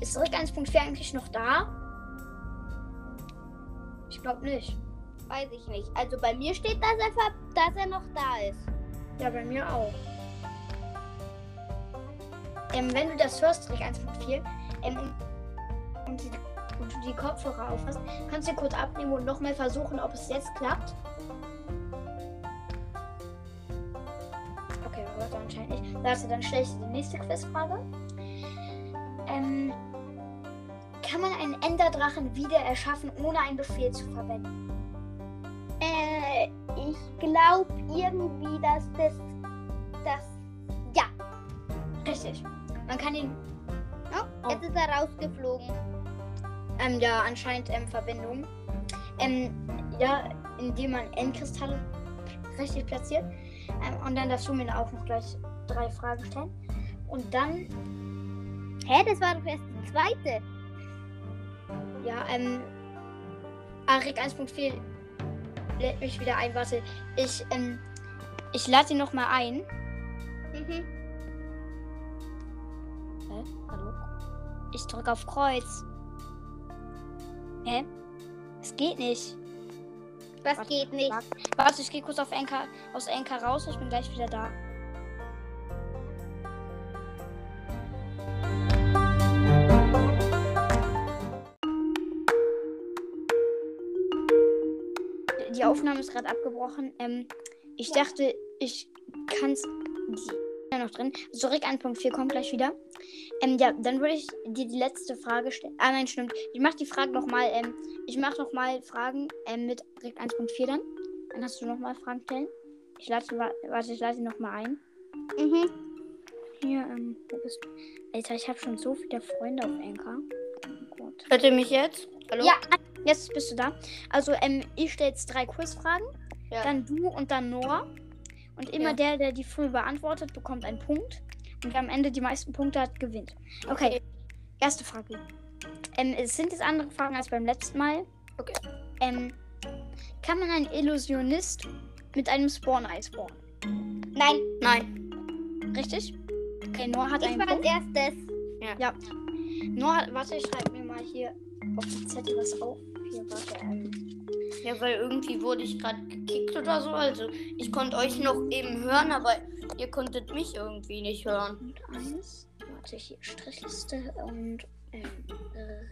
Ist Rick 1.4 eigentlich noch da? Ich glaube nicht. Weiß ich nicht. Also bei mir steht, dass er, dass er noch da ist. Ja, bei mir auch. Ähm, wenn du das hörst, Rick 1.4, ähm, und, und, die, und du die Kopfhörer aufhast, kannst du kurz abnehmen und nochmal versuchen, ob es jetzt klappt. Er anscheinend nicht. Warte, dann stelle ich dir die nächste Quizfrage. Ähm, kann man einen Enderdrachen wieder erschaffen, ohne einen Befehl zu verwenden? Äh, ich glaube irgendwie, dass das. Das. Ja. Richtig. Man kann ihn Oh, jetzt ist er rausgeflogen. Ähm, ja, anscheinend ähm, Verbindung. Ähm, ja, indem man Endkristalle richtig platziert. Ähm, und dann darfst du mir auch noch gleich drei Fragen stellen. Und dann, Hä, das war doch erst die zweite. ja, ähm, Arik 1.4 lädt mich wieder ein. Warte, ich, ähm, ich lade ihn noch mal ein. Mhm. Hä? Hallo? Ich drücke auf Kreuz. Hä? Es geht nicht. Das Warte, geht nicht. warte. Warte, ich gehe kurz auf Anchor, aus Anchor raus. Ich bin gleich wieder da. Die Aufnahme ist gerade abgebrochen. Ähm, ich dachte, ich kann es. Ja, noch drin. Zurück 1.4 kommt gleich wieder. Ähm, ja, dann würde ich dir die letzte Frage stellen. Ah, nein, stimmt. Ich mache die Frage nochmal. Ähm, ich mache nochmal Fragen ähm, mit direkt 1.4 dann. Dann hast du nochmal Fragen stellen. Ich lade, wa- warte, ich lade sie nochmal ein. Mhm. Hier, ähm, wo bist du? Alter, ich habe schon so viele Freunde auf Anchor. Oh Gott. Hört ihr mich jetzt? Hallo? Ja, jetzt bist du da. Also, ähm, ich stelle jetzt drei Quizfragen. Ja. Dann du und dann Noah. Und immer Ja. der, der die früh beantwortet, bekommt einen Punkt. Und wer am Ende die meisten Punkte hat, gewinnt. Okay, erste Frage. Ähm, es sind jetzt andere Fragen als beim letzten Mal. Okay. Ähm, kann man einen Illusionist mit einem Spawn-Ei spawnen? Nein, Nein. Richtig? Okay, Noah hat ich einen war als Punkt. erstes. Noah, hat- warte, ich schreibe mir mal hier auf die Zettel was auf. Hier, warte. Ähm, Ja, weil irgendwie wurde ich gerade gekickt oder so. Also ich konnte euch noch eben hören, aber ihr konntet mich irgendwie nicht hören. und eins. Warte, hier Strichliste und ähm,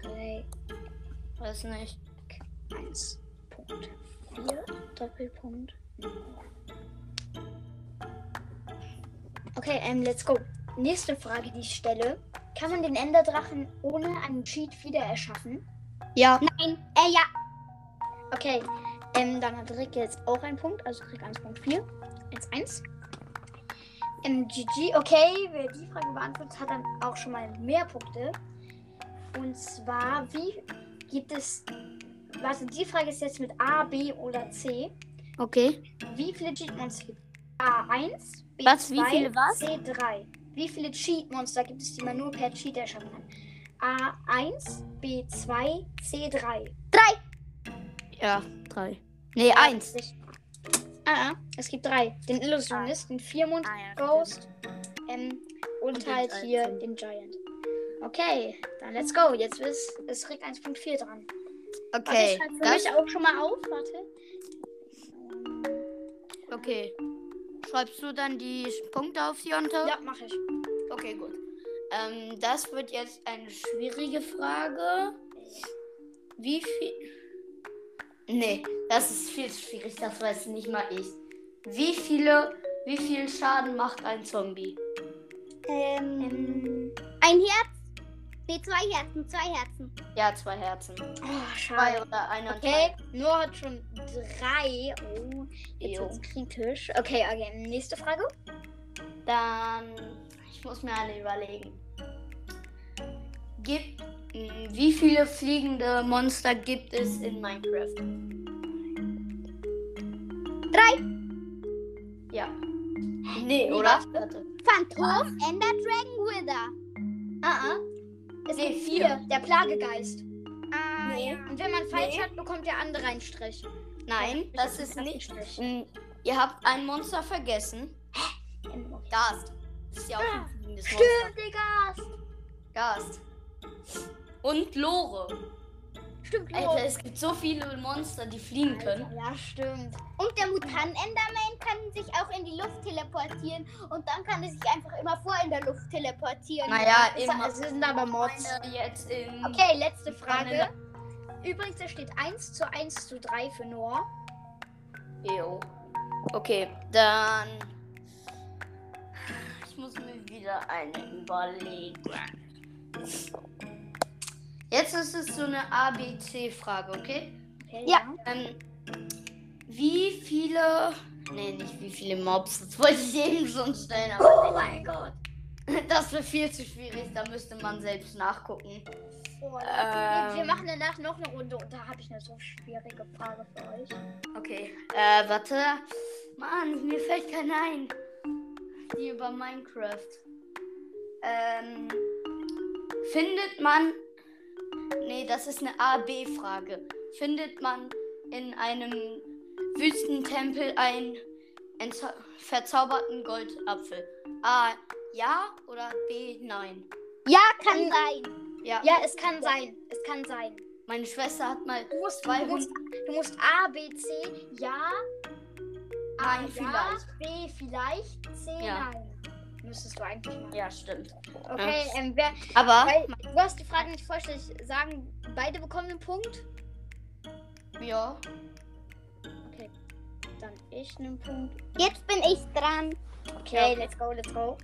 drei. Weiß nicht. 1. Punkt 4. Doppelpunkt. Okay, ähm, let's go. Nächste Frage, die ich stelle. Kann man den Enderdrachen ohne einen Cheat wieder erschaffen? Ja. Nein, äh, ja. Okay, ähm, dann hat Rick jetzt auch einen Punkt, also Rick 1.4. 1, 1. Im GG, okay, wer die Frage beantwortet, hat dann auch schon mal mehr Punkte. Und zwar, wie gibt es. Warte, die Frage ist jetzt mit A, B oder C. Okay. Wie viele Cheat-Monster gibt es? A1, B2, Was, wie viele was? C3. Wie viele Cheat-Monster gibt es, die man nur per Cheat erschaffen kann? A1, B2, C3. Ja, drei. Nee, eins. Ah, ah, es gibt drei. Den Illusionist, den Viermond, Ah, ja, Ghost ähm, und, Und den halt Giant hier den Giant. Okay, dann let's go. Jetzt ist, ist Rick 1.4 dran. Warte, Okay. ich schreibe für Das, mich auch schon mal auf. Warte. okay. Schreibst du dann die Punkte auf, Jonte? Ja, mache ich. Okay, gut. Ähm, das wird jetzt eine schwierige Frage. Wie viel. Nee, das ist viel zu schwierig, das weiß nicht mal ich. Wie viele. Wie viel Schaden macht ein Zombie? Ähm, Ähm, ein Herz. Nee, zwei Herzen, zwei Herzen. Ja, zwei Herzen. oh, Zwei oder einer. Okay, Noah hat schon drei. Oh, jetzt Jo. wird's kritisch. Okay, okay, nächste Frage. Dann. Ich muss mir eine überlegen. Gibt. Wie viele fliegende Monster gibt es in Minecraft? Drei. Ja. Nee, Wie oder? Warte. Phantom, Ender, Dragon, Wither. Ah, ah. Es Nee, gibt vier. Der Plagegeist. Ah, Nee. ja. Und wenn man falsch Nee. hat, bekommt der andere einen Strich. Nein, Ja, das ist nicht. Strich. Mh, Ihr habt ein Monster vergessen. Gast. Das ist ja auch ein fliegendes Monster. Stimmt, Digga. Gast. Und Lore. Stimmt, Alter, es gibt so viele Monster, die fliegen können. Alter, Ja, stimmt. Und der Mutant-Enderman kann sich auch in die Luft teleportieren und dann kann er sich einfach immer vor in der Luft teleportieren. Naja, Es immer. es sind aber Mods. Jetzt in. Okay, letzte Frage. Übrigens, da steht 1 zu 1 zu 3 für Noah. Jo. Okay, dann. Ich muss mir wieder eine überlegen. Jetzt ist es so eine ABC-Frage, okay? Okay, Ja. Ähm, wie viele. Nee, nicht wie viele Mobs. Das wollte ich eben schon stellen, aber Oh mein Gott. das wäre viel zu schwierig. Da müsste man selbst nachgucken. Oh, wir, Ähm. wir machen danach noch eine Runde und da habe ich eine so schwierige Frage für euch. Okay. Äh, warte. Mann, mir fällt keiner ein. Die über Minecraft. Ähm. Findet man. Nee, das ist eine A-B-Frage. Findet man in einem Wüstentempel einen verzauberten Goldapfel? A. Ja oder B. Nein? Ja, kann sein. Ja. Ja, es kann sein. Es kann sein. Meine Schwester hat mal Du musst, du 200. musst, du musst A, B, C, ja. A, Nein, ja, vielleicht. B, vielleicht. C, Ja. nein. Müsstest du eigentlich machen. Ja, stimmt. Okay, ähm, wer, Aber. weil, du hast die Frage nicht vollständig sagen. Beide bekommen einen Punkt. Ja. Dann ich einen Punkt. Jetzt bin ich dran. Okay, Ja. let's go, let's go.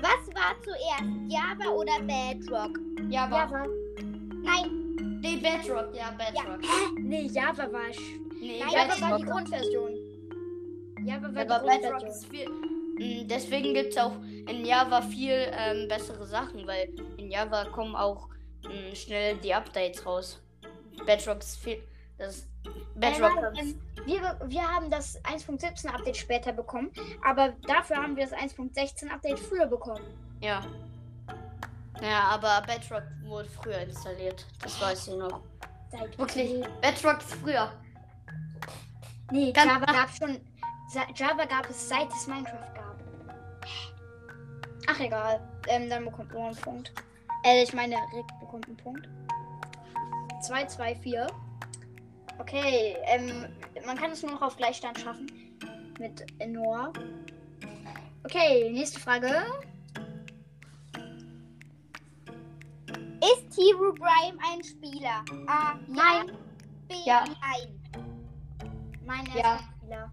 Was war zuerst, Java oder Bedrock? Ja, aber. Java. Nein, Nee, Bedrock, ja, Bedrock. Nee, Java war Nee, Nein, Java war die Bedrock. Grundversion. Java war Aber die Bedrock Grundversion. Mm, Deswegen gibt es auch in Java viel ähm, bessere Sachen, weil in Java kommen auch mm, schnell die Updates raus. Bedrock ist viel. Das Bedrock. Nein, ähm, wir, wir haben das 1.17 Update später bekommen, aber dafür haben wir das 1.16 Update früher bekommen. ja. Ja, aber Bedrock wurde früher installiert. Das weiß ich noch. Seit Wirklich. Bedrock ist früher. Nee, Ganz- Java gab schon. Java gab es seit es Minecraft gab. Ach egal. Ähm, dann bekommt nur einen Punkt. Äh, ich meine, Rick bekommt einen Punkt. 2, 2, 4. Okay, ähm, man kann es nur noch auf Gleichstand schaffen. Mit Noah. Okay, nächste Frage. ist Herobrine ein Spieler? A. Nein. B. Ja. Nein. Mein Ja. erster Spieler.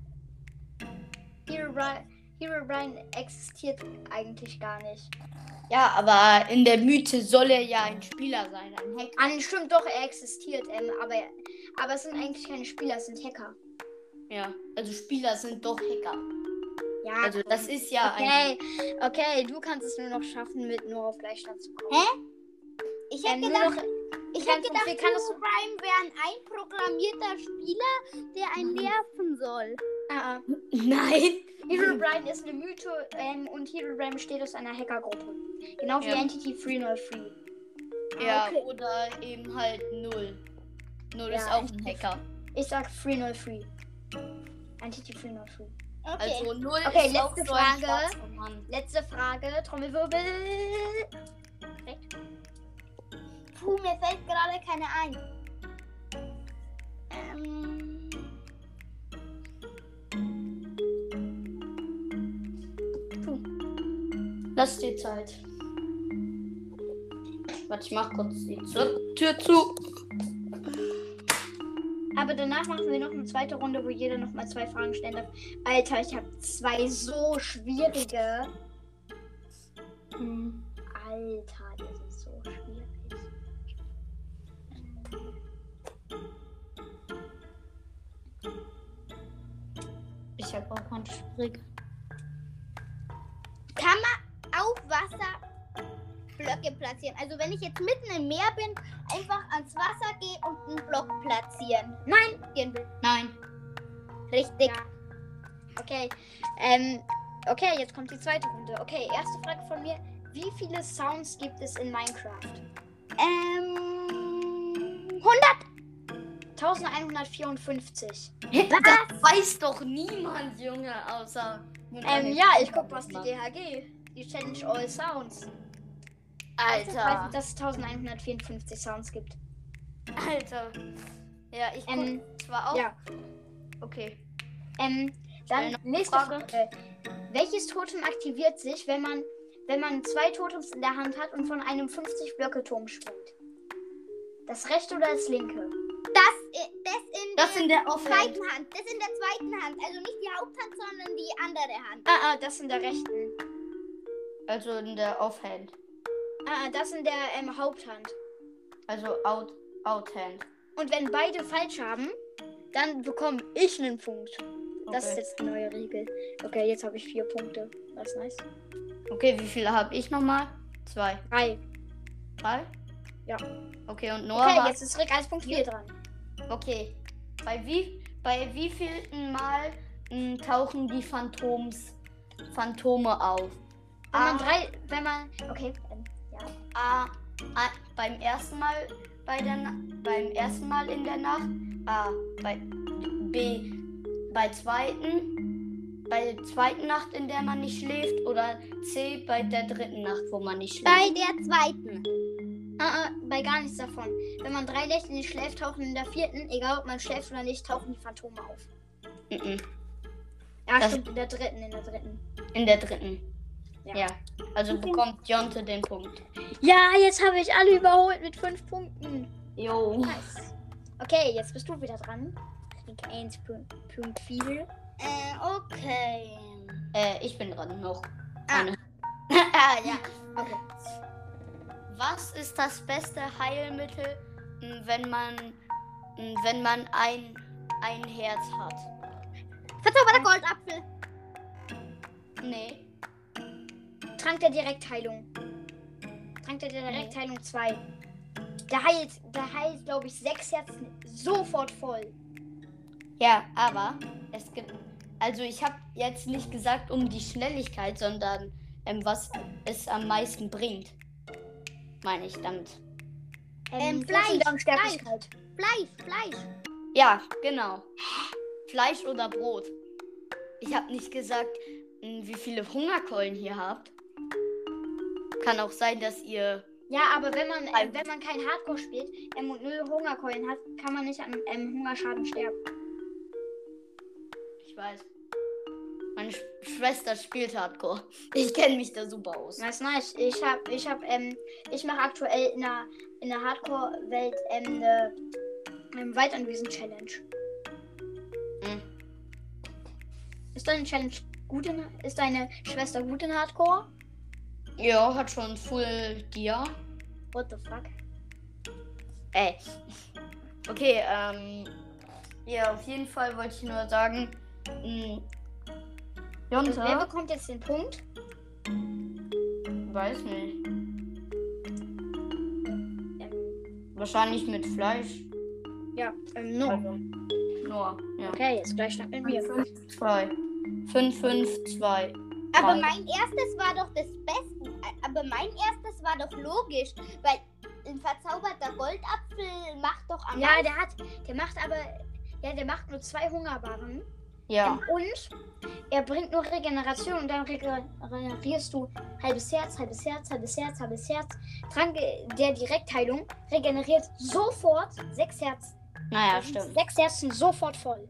Herobrine, Herobrine existiert eigentlich gar nicht. Ja, aber in der Mythe soll er ja ein Spieler sein, ein Hacker. Ah, stimmt doch, er existiert, ähm, aber, aber es sind eigentlich keine Spieler, es sind Hacker. Ja, also Spieler sind doch Hacker. Ja, Also das ist ja ein. okay. Okay, du kannst es nur noch schaffen, mit nur auf Gleichstand zu kommen. Hä? Ich hätte Ähm, gedacht, noch, ich hätte gedacht, Herobrine wäre ein einprogrammierter Spieler, der einen nerven soll. Ah, ah. Nein. Herobrine ist eine Mythe ähm, und Herobrine besteht aus einer Hackergruppe. Genau wie Ja. Entity 303. Ja, okay. oder eben halt null. Null ist Ja, auch ein Hacker. Ich sag 303. Entity 303. Okay. Also null Okay, ist auch letzte ein Frage. schwarzer Mann. Letzte Frage, Trommelwirbel. Perfekt. Puh, mir fällt gerade keine ein. Ähm, Lass dir Zeit. Warte, ich mach kurz die Tür- zu. Aber danach machen wir noch eine zweite Runde, wo jeder noch mal zwei Fragen stellen darf. Alter, ich habe zwei so schwierige. Hm. Alter, das ist so schwierig. Ich hab auch ganz schwierig. kann man auf Wasser Blöcke platzieren? Also wenn ich jetzt mitten im Meer bin, einfach ans Wasser gehe und einen Block platzieren. Nein. Nein. Richtig. Ja. Okay. Ähm, okay, jetzt kommt die zweite Runde. Okay, erste Frage von mir. Wie viele Sounds gibt es in Minecraft? Ähm, 100. 1154. Das weiß doch niemand, Junge, außer. Ähm, ja, ich guck, was die DHG. Die Challenge All Sounds. Ich weiß, Alter. dass es 1154 Sounds gibt. Alter. Ja, ich Ähm, zwar auch. ja. Okay. Ähm, dann eine nächste Frage. Frage. Welches Totem aktiviert sich, wenn man, wenn man zwei Totems in der Hand hat und von einem 50-Blöcke-Turm springt? Das rechte oder das linke? Das, i- das in Das der in der Offhand. zweiten Hand. Das in der zweiten Hand. Also nicht die Haupthand, sondern die andere Hand. Ah, ah, das in der rechten. Also in der Offhand. Ah, das in der ähm, Haupthand. Also out, outhand. Und wenn beide falsch haben, dann bekomme ich einen Punkt. Das ist Okay. jetzt die neue Regel. Okay, jetzt habe ich vier Punkte. Das ist nice. Okay, wie viele habe ich nochmal? Zwei. Drei. Drei? Ja. Okay, und Noah Okay, jetzt ist Rick als Punkt 4 dran. Okay. Bei wie, bei wie vielen Mal m, tauchen die Phantoms, Phantome auf? Wenn man Ah. drei, wenn man, okay, ja. A, A beim ersten Mal bei der beim ersten Mal in der Nacht. A bei B bei zweiten bei der zweiten Nacht, in der man nicht schläft oder C bei der dritten Nacht, wo man nicht schläft. Bei der zweiten. Ah, ah, bei gar nichts davon. Wenn man drei Nächte nicht schläft, tauchen in der vierten, egal ob man schläft oder nicht, tauchen die Phantome auf. Mhm. Ja, Das- stimmt, in der dritten, in der dritten. In der dritten. Ja. Ja. Also bekommt Jonte den Punkt. Ja, jetzt habe ich alle überholt mit fünf Punkten. Jo. Nice. Okay, jetzt bist du wieder dran. Rick 1 Punkt 4. Äh, okay. Äh, ich bin dran noch. Ah. Ah, ja. Okay. Was ist das beste Heilmittel, wenn man, wenn man ein, ein Herz hat? Verzauberter Goldapfel. Nee. Trank der Direktheilung. Trank der Direktheilung 2. Der heilt, der heilt, glaube ich, sechs Herzen sofort voll. Ja, aber es gibt. Also ich habe jetzt nicht gesagt um die Schnelligkeit, sondern ähm, was es am meisten bringt. Meine ich damit. Ähm, Fleisch. Fleisch, Sterblichkeit. Fleisch, Fleisch. Ja, genau. Fleisch oder Brot. Ich habe nicht gesagt, m, wie viele Hungerkeulen ihr habt. Kann auch sein, dass ihr. Ja, aber wenn man, äh, wenn man kein Hardcore spielt ähm, und null Hungerkeulen hat, kann man nicht an ähm, Hungerschaden sterben. Ich weiß. Meine Sch Schwester spielt Hardcore. Ich kenne mich da super aus. Das ist nice. Ich hab, ich hab, ähm, ich mache aktuell in der, in der Hardcore-Welt ähm, eine ähm, Waldanwesen-Challenge. Hm. Ist deine Challenge gut in, ist deine Schwester gut in Hardcore? Ja, hat schon Full Gear. What the fuck? Ey. Okay, ähm. Ja, auf jeden Fall wollte ich nur sagen, mh, wer Jonte? bekommt jetzt den Punkt? Weiß nicht. Ähm, Wahrscheinlich mit Fleisch. ja, ähm, no. Also, nur, ja. Okay, jetzt gleich nach mir. 5, 2. 5, 5, 2. Aber mein erstes war doch das Beste. Aber mein erstes war doch logisch, weil ein verzauberter Goldapfel macht doch am Ja, der hat, der macht aber, ja, der macht nur zwei Hungerbaren. Ja. Und er bringt nur Regeneration und dann regenerierst du halbes Herz, halbes Herz, halbes Herz, halbes Herz. Trank äh, der Direktheilung regeneriert sofort sechs Herz. Naja, stimmt. Sechs Herz sind sofort voll.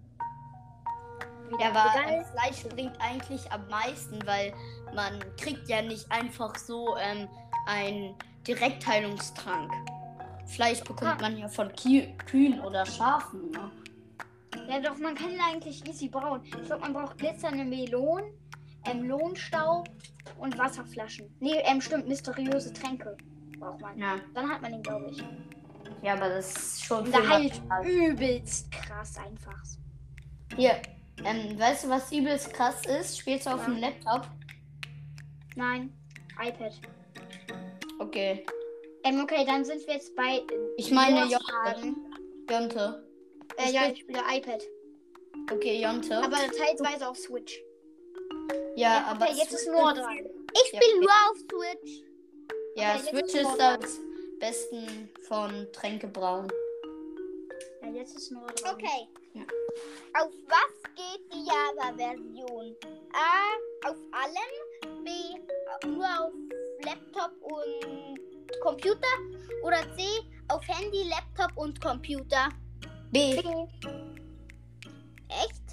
Wieder Ja, aber egal. ähm, Fleisch bringt eigentlich am meisten, weil man kriegt ja nicht einfach so ähm, einen Direktheilungstrank. Fleisch bekommt Ah. man ja von Kie Kühen oder Schafen. Ne? Ja, doch, man kann ihn eigentlich easy brauen. Ich glaube, man braucht glitzernde Melonen, ähm, Lohnstaub und Wasserflaschen. Nee, ähm, stimmt, mysteriöse Tränke braucht man. Ja. Dann hat man ihn, glaube ich. ja, aber das ist schon Und da Material. übelst krass einfach. Hier, ähm, weißt du, was übelst krass ist? Spielst du auf Ja. dem Laptop? Nein, iPad. Okay. Ähm, okay, dann sind wir jetzt bei Ich meine Jonte. Jonte. Äh, ja, ich spiele iPad. Okay, Jonte. Aber teilweise auf Switch. ja, okay, aber jetzt ist Noah dran. Ich Ja, spiele nur auf Switch. Ja, Okay, Switch ist ist das Besten von Tränke brauen. Ja, jetzt ist Noah dran. Okay. Ja. Auf was geht die Java-Version? A. Auf allem. B. Nur auf Laptop und Computer. Oder C. Auf Handy, Laptop und Computer. B. Echt?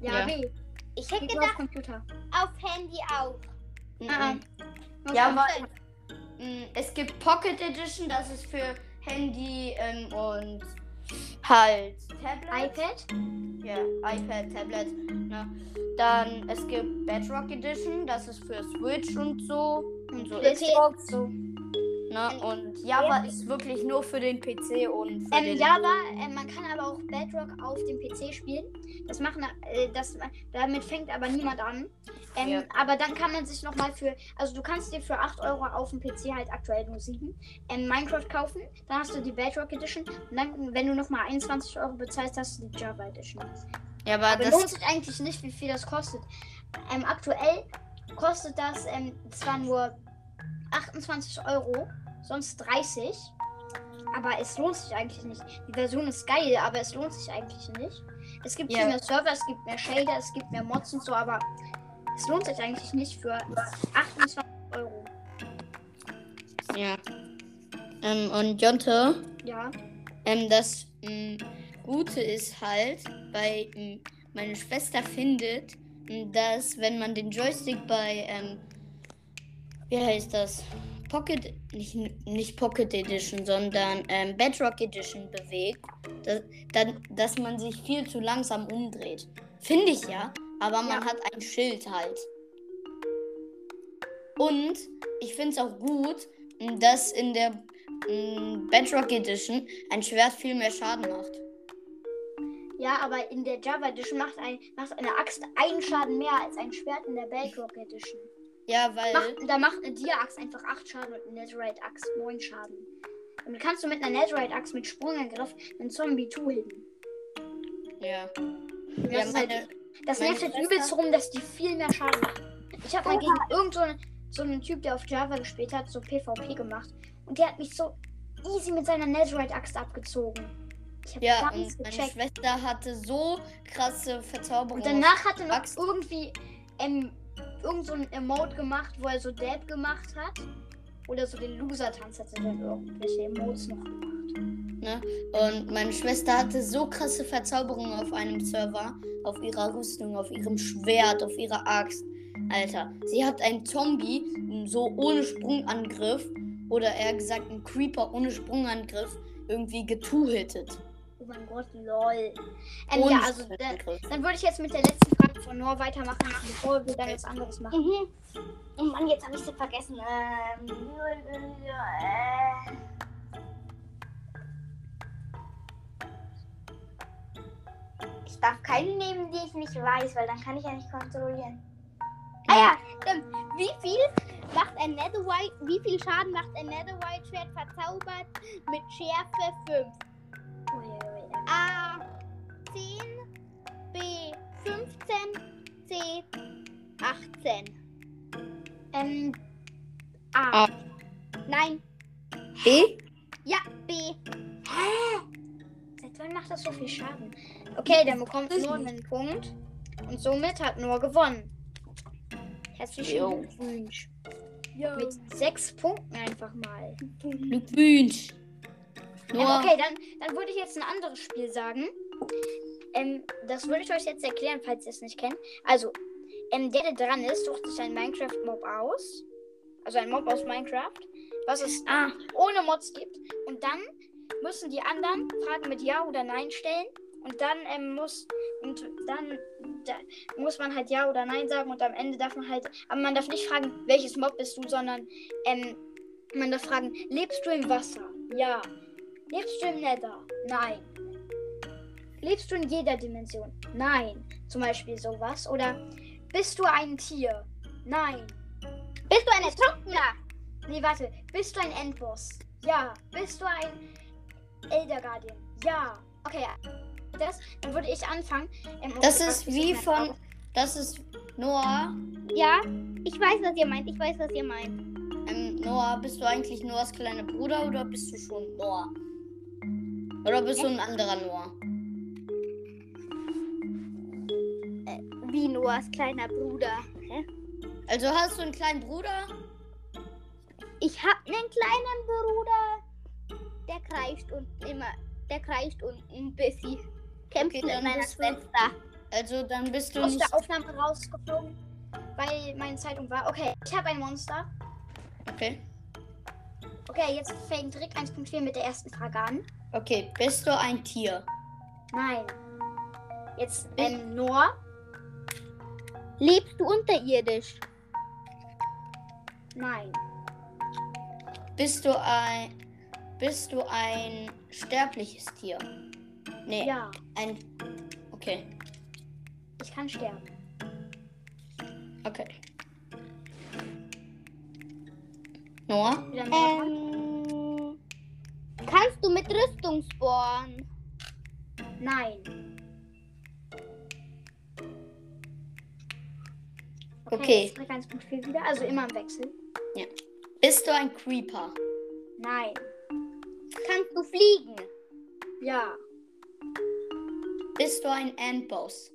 Ja, Ja. B. Ich hätte Geht nur auf gedacht, Computer. auf Handy auch. Ah, Mhm. Was Ja, war- weil es gibt Pocket Edition, das ist für Handy ähm, und halt Tablet. iPad. Ja, iPad, Tablet. Ne? Dann es gibt Bedrock Edition, das ist für Switch und so. Und so. Xbox. So. Ne? Und Java ist wirklich nur für den PC und für Ähm, den Java, äh, man kann aber auch Bedrock auf dem PC spielen. Das machen, äh, das, damit fängt aber niemand an. Ähm, Ja. Aber dann kann man sich nochmal für, also du kannst dir für 8 Euro auf dem PC halt aktuell nur 7 ähm, Minecraft kaufen. Dann hast du die Bedrock Edition. Und dann, wenn du nochmal 21 Euro bezahlst, hast du die Java Edition. Ja, aber Aber das lohnt sich eigentlich nicht, wie viel das kostet. Ähm, aktuell kostet das ähm, zwar nur 28 Euro, sonst 30. Aber es lohnt sich eigentlich nicht. Die Version ist geil, aber es lohnt sich eigentlich nicht. Es gibt viel mehr Server, es gibt mehr Shader, es gibt mehr Mods und so, aber es lohnt sich eigentlich nicht für 28 Euro. ja. Ähm, und Jonte, Ja. ähm, das mh, Gute ist halt, bei mh, meine Schwester findet, mh, dass wenn man den Joystick bei ähm, wie heißt das? Pocket, nicht, nicht Pocket Edition, sondern ähm, Bedrock Edition bewegt, dass, dann, dass man sich viel zu langsam umdreht. Finde ich ja, aber man Ja. hat ein Schild halt. Und ich finde es auch gut, dass in der m, Bedrock Edition ein Schwert viel mehr Schaden macht. Ja, aber in der Java Edition macht, ein, macht eine Axt einen Schaden mehr als ein Schwert in der Bedrock Edition. Ja, weil. Macht, da macht eine Dia-Axt einfach 8 Schaden und eine Netherite-Axt 9 Schaden. Damit kannst du mit einer Netherite-Axt mit Sprungangriff einen Zombie two-hitten. ja. Das, Ja, ist halt, meine, das meine nervt halt übelst rum, dass die viel mehr Schaden machen. Ich habe mal gegen irgend so, eine, so einen Typ, der auf Java gespielt hat, so PvP gemacht. Und der hat mich so easy mit seiner Netherite-Axt abgezogen. Ich habe ja, gar nichts meine gecheckt. Schwester hatte so krasse Verzauberungen. Und danach hat er noch Axt. irgendwie ähm, irgend so ein Emote gemacht, wo er so Dab gemacht hat. Oder so den Loser-Tanz hat er dann irgendwelche Emotes noch gemacht. Ne? Und meine Schwester hatte so krasse Verzauberungen auf einem Server, auf ihrer Rüstung, auf ihrem Schwert, auf ihrer Axt. Alter, sie hat einen Zombie so ohne Sprungangriff oder eher gesagt einen Creeper ohne Sprungangriff irgendwie getuhittet. Oh mein Gott, lol. Ähm, ja, also da, Sprungangriff. dann würde ich jetzt mit der letzten Frage von Noah weitermachen, bevor wir dann was anderes machen. Mhm. Oh Mann, jetzt habe ich sie vergessen. Ähm, äh, Ich darf keine nehmen, die ich nicht weiß, weil dann kann ich ja nicht kontrollieren. Ah ja, stimmt. Wie viel macht ein Netherite, wie viel Schaden macht ein Netherite Schwert verzaubert mit Schärfe 5? A 10, B 15, C 18. Ähm, A. A. Nein, B? ja, B. Hä? Seit wann macht das so viel Schaden? Okay, dann bekommt nur einen Punkt. Und somit hat nur gewonnen. Herzlichen. Glückwunsch. Mit sechs Punkten einfach mal. Glückwunsch. Ähm, Nur, okay, dann, dann würde ich jetzt ein anderes Spiel sagen. Ähm, das würde ich euch jetzt erklären, falls ihr es nicht kennt. Also, ähm, der, der dran ist, sucht sich einen Minecraft-Mob aus. Also ein Mob aus Minecraft, was es Ah. ohne Mods gibt. Und dann müssen die anderen Fragen mit Ja oder Nein stellen. Und dann ähm, muss und dann da, muss man halt Ja oder Nein sagen und am Ende darf man halt, aber man darf nicht fragen, welches Mob bist du, sondern ähm, man darf fragen, lebst du im Wasser? Ja. Lebst du im Nether? Nein. Lebst du in jeder Dimension? Nein. Zum Beispiel sowas. Oder bist du ein Tier? Nein. Bist du ein Ertrunkener? Nee, warte. Bist du ein Endboss? Ja. Bist du ein Elder Guardian? Ja. Okay. Das, dann würde ich anfangen. Ähm, das okay, ist wie von. Das ist Noah. Ja, ich weiß, was ihr meint. Ich weiß, was ihr meint. Ähm, Noah, bist du eigentlich Noahs kleiner Bruder oder bist du schon Noah? Oder bist du ein anderer Noah? Wie Noahs kleiner Bruder. Hä? Also hast du einen kleinen Bruder? Ich hab einen kleinen Bruder. Der kreischt unten immer. Der kreischt unten ein bisschen. Kämpft Okay, mit meiner Schwester. Also dann bist du aus nicht. der Aufnahme rausgeflogen, weil meine Zeitung war. Okay, ich habe ein Monster. Okay. Okay, jetzt fängt Rick 1.4 mit der ersten Frage an. Okay, bist du ein Tier? Nein. Jetzt ähm, Noah. Lebst du unterirdisch? Nein. Bist du ein. Bist du ein sterbliches Tier? Nee, Ja, ein. Okay, ich kann sterben. okay. Noah? Ähm, kannst du mit Rüstung spawnen? Nein. Okay. jetzt Rick 1.4 wieder, also immer im Wechsel. Bist du ein Creeper? Nein. Kannst du fliegen? Ja. Bist du ein Endboss?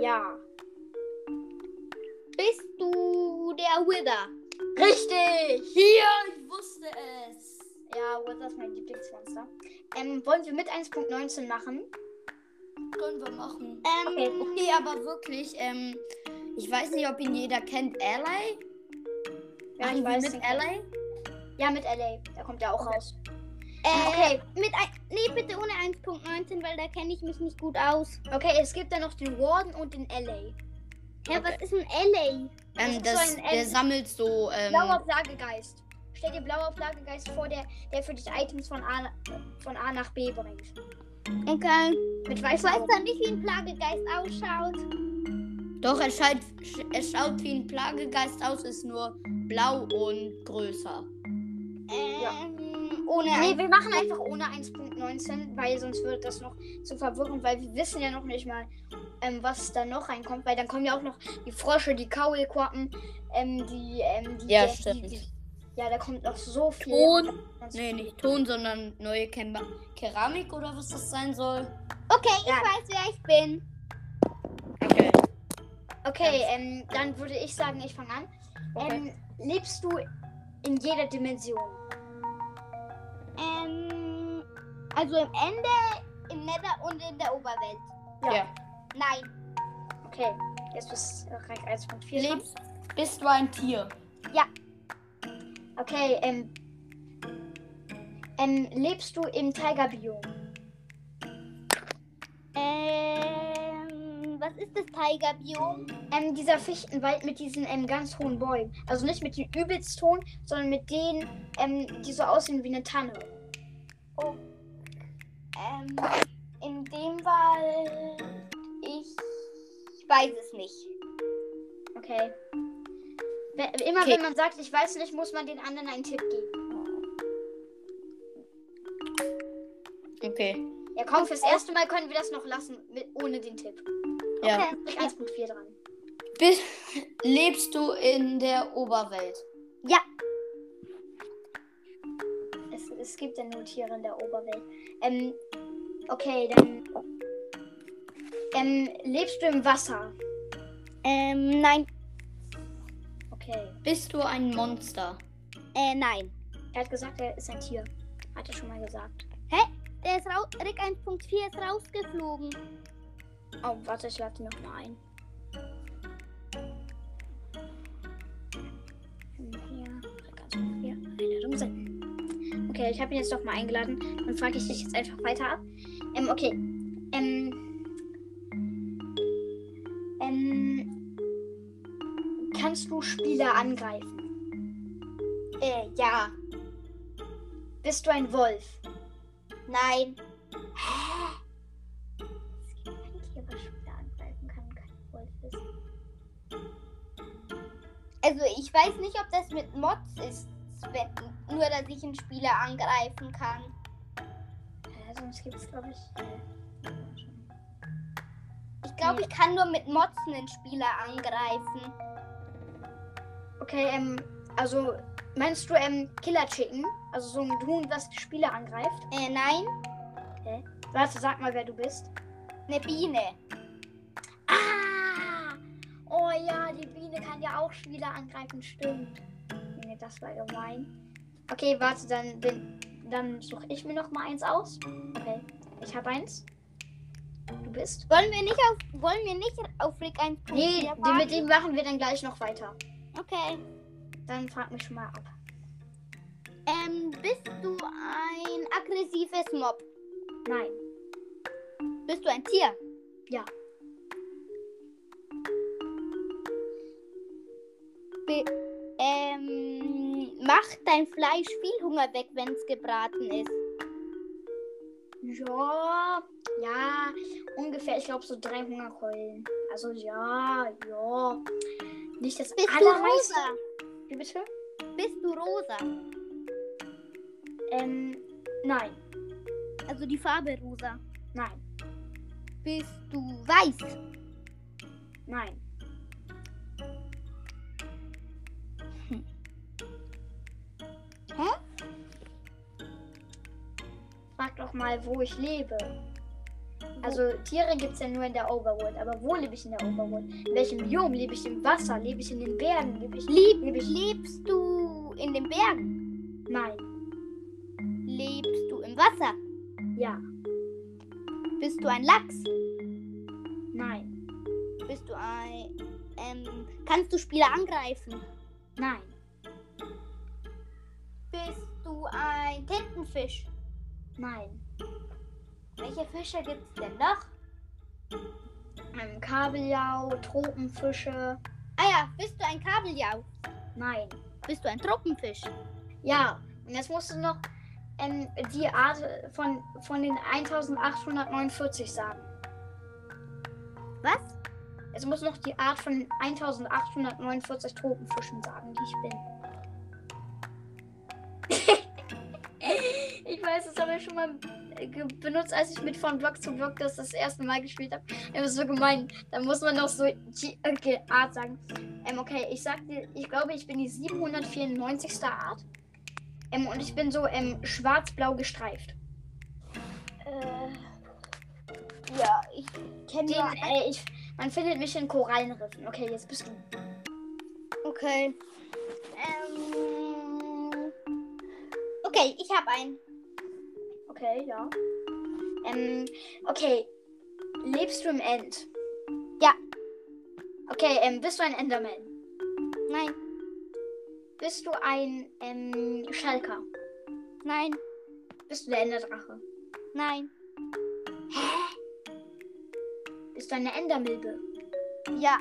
Ja. Bist du der Wither? Richtig! Hier, ich wusste es. Ja, Wither ist mein Lieblingsmonster. Ähm, wollen wir mit 1.19 machen? Können wir machen. Ähm, Okay. Okay, aber wirklich, ähm, ich weiß nicht, ob ihn jeder kennt. Ally? Ja, ich weiß. mit den- Ally? Ja, mit LA. Der kommt ja auch raus. äh, Okay. Mit ein, nee, bitte ohne 1.19, weil da kenne ich mich nicht gut aus. Okay, es gibt dann noch den Warden und den LA. Hä, Okay. was ist ein LA? Ähm, das, so ein, der sammelt so, ähm, Blauer Plagegeist. Stell dir blauer Plagegeist vor, der, der für dich Items von A, von A nach B bringt. Okay. Mit Ich weiß zwar nicht, wie ein Plagegeist ausschaut. Doch, er, schaut, er schaut wie ein Plagegeist aus, ist nur blau und größer. Ähm, ohne Nee, wir machen einfach ohne 1.19, weil sonst wird das noch zu verwirrend, weil wir wissen ja noch nicht mal, ähm, was da noch reinkommt, weil dann kommen ja auch noch die Frösche, die Kaulquappen, ähm, die, ähm, die, Ja, die, stimmt. Die, ja, da kommt noch so viel. Ton. Nee, nicht Ton, sondern neue Kem Keramik oder was das sein soll. Okay, ich Ja. weiß, wer ich bin. Okay. Ähm, dann würde ich sagen, ich fange an. Okay. Ähm, lebst du in jeder Dimension? Ähm, also im Ende, im Nether und in der Oberwelt. Ja. Ja. Nein. Okay, jetzt bist du Rank 1.4. dran. Lebst, bist du ein Tier? Okay, ähm, ähm, lebst du im Tigerbiom? Ähm, was ist das Tigerbiom? Ähm, dieser Fichtenwald mit diesen ähm, ganz hohen Bäumen. Also nicht mit den übelst hohen, sondern mit denen, ähm, die so aussehen wie eine Tanne. Ähm, in dem Wald. Ich weiß es nicht. Okay. Immer Okay. wenn man sagt, ich weiß nicht, muss man den anderen einen Tipp geben. Okay. Ja, komm, fürs erste Mal können wir das noch lassen, mit, ohne den Tipp. Ja. Sprich 1.4 dran. Bist, lebst du in der Oberwelt? Ja, Es, es gibt ja nur Tiere in der Oberwelt. Ähm, okay, dann. Ähm, lebst du im Wasser? ähm, nein, Okay. Bist du ein Monster? äh, nein. Er hat gesagt, er ist ein Tier. Hat er schon mal gesagt. Der ist raus, Rick 1.4 ist rausgeflogen. Oh, warte, ich lade ihn noch mal ein. Hier, Einladung senden. Okay, ich habe ihn jetzt doch mal eingeladen. Dann frage ich dich jetzt einfach weiter ab. Ähm, okay. Ähm. Ähm. Kannst du Spieler angreifen? Äh, ja, Bist du ein Wolf? nein. Es Also ich weiß nicht, ob das mit Mods ist, wenn, nur dass ich einen Spieler angreifen kann. Äh, sonst gibt es, glaube ich. Äh, Ich glaube, ich kann nur mit Mods einen Spieler angreifen. Okay, ähm, also meinst du ähm, Killer Chicken? Also so ein Huhn, was die Spieler angreift? Äh, nein, Warte, sag mal, wer du bist. eine Biene. Ah! Oh ja, die Biene kann ja auch Spieler angreifen, stimmt. Nee, das war gemein. Okay, warte, dann bin, dann suche ich mir noch mal eins aus. Okay, ich habe eins. Du bist? Wollen wir nicht auf, wollen wir nicht auf Rick 1.4 Nee, den, mit dem machen wir dann gleich noch weiter. Okay. Dann frag mich schon mal ab. Ähm, bist du ein aggressives Mob? Nein. Bist du ein Tier? Ja. Be ähm, macht dein Fleisch viel Hunger weg, wenn es gebraten ist? Ja, ja, ungefähr, ich glaube so drei Hungerkeulen. Also ja, ja. Nicht das Bist du allermeiste. rosa? Wie bitte? Bist du rosa? Ähm, nein, Also die Farbe rosa. nein, Bist du weiß? nein. Doch mal, wo ich lebe. Also Tiere gibt es ja nur in der Overworld, aber wo lebe ich in der Overworld? In welchem Biom? Lebe ich im Wasser? Lebe ich in den Bergen? Lebe ich... Lieb, lebe ich... lebst du in den Bergen? Nein, Lebst du im Wasser? ja, Bist du ein Lachs? nein, Bist du ein. Ähm, kannst du Spieler angreifen? nein, Bist du ein Tintenfisch? Nein. Welche Fische gibt's denn noch? Ähm, Kabeljau, Tropenfische, Ah ja, bist du ein Kabeljau? nein. Bist du ein Tropenfisch? Ja, und jetzt musst du noch ähm, die Art von, von den 1849 sagen. Was? Jetzt musst du noch die Art von den 1849 Tropenfischen sagen, die ich bin. ich weiß, das habe ich schon mal äh, benutzt, als ich mit von Block zu Block das das erste Mal gespielt habe. Das ist so gemein. Da muss man noch so die okay, Art sagen. Ähm, okay, ich sag dir, ich glaube, ich bin die 794. Art. Ähm, und ich bin so ähm, schwarz-blau gestreift. Äh, ja, ich kenne Den, äh, ich, man findet mich in Korallenriffen. Okay, jetzt bist du. Okay. Ähm, okay, ich habe einen. Okay, ja. Ähm, okay. Lebst du im End? Ja. Okay, ähm, bist du ein Enderman? Nein, Bist du ein ähm, Schalker? nein, Bist du der Enderdrache? nein. Bist du eine Endermilbe? Ja,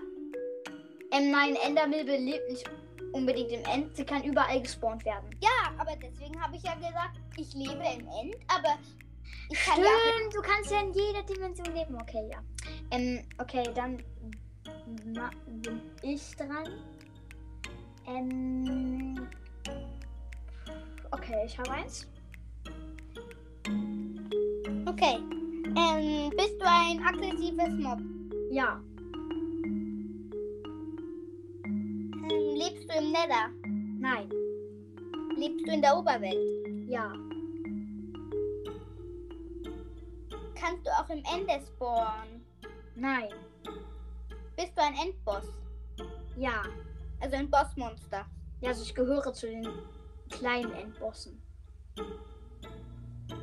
Ähm, nein, Endermilbe lebt nicht unbedingt im End. Sie kann überall gespawnt werden. ja, aber deswegen habe ich ja gesagt, ich lebe im End, aber ich kann ja. Stimmt, du kannst ja in jeder Dimension leben. Okay, ja. Ähm, okay, dann ma- bin ich dran. Ähm, okay, ich habe eins. Okay. Ähm, bist du ein aggressives Mob? Ja, im Nether? nein, Lebst du in der Oberwelt? ja, Kannst du auch im Ende spawnen? nein, Bist du ein Endboss? ja. Also ein Bossmonster? Ja, also ich gehöre zu den kleinen Endbossen.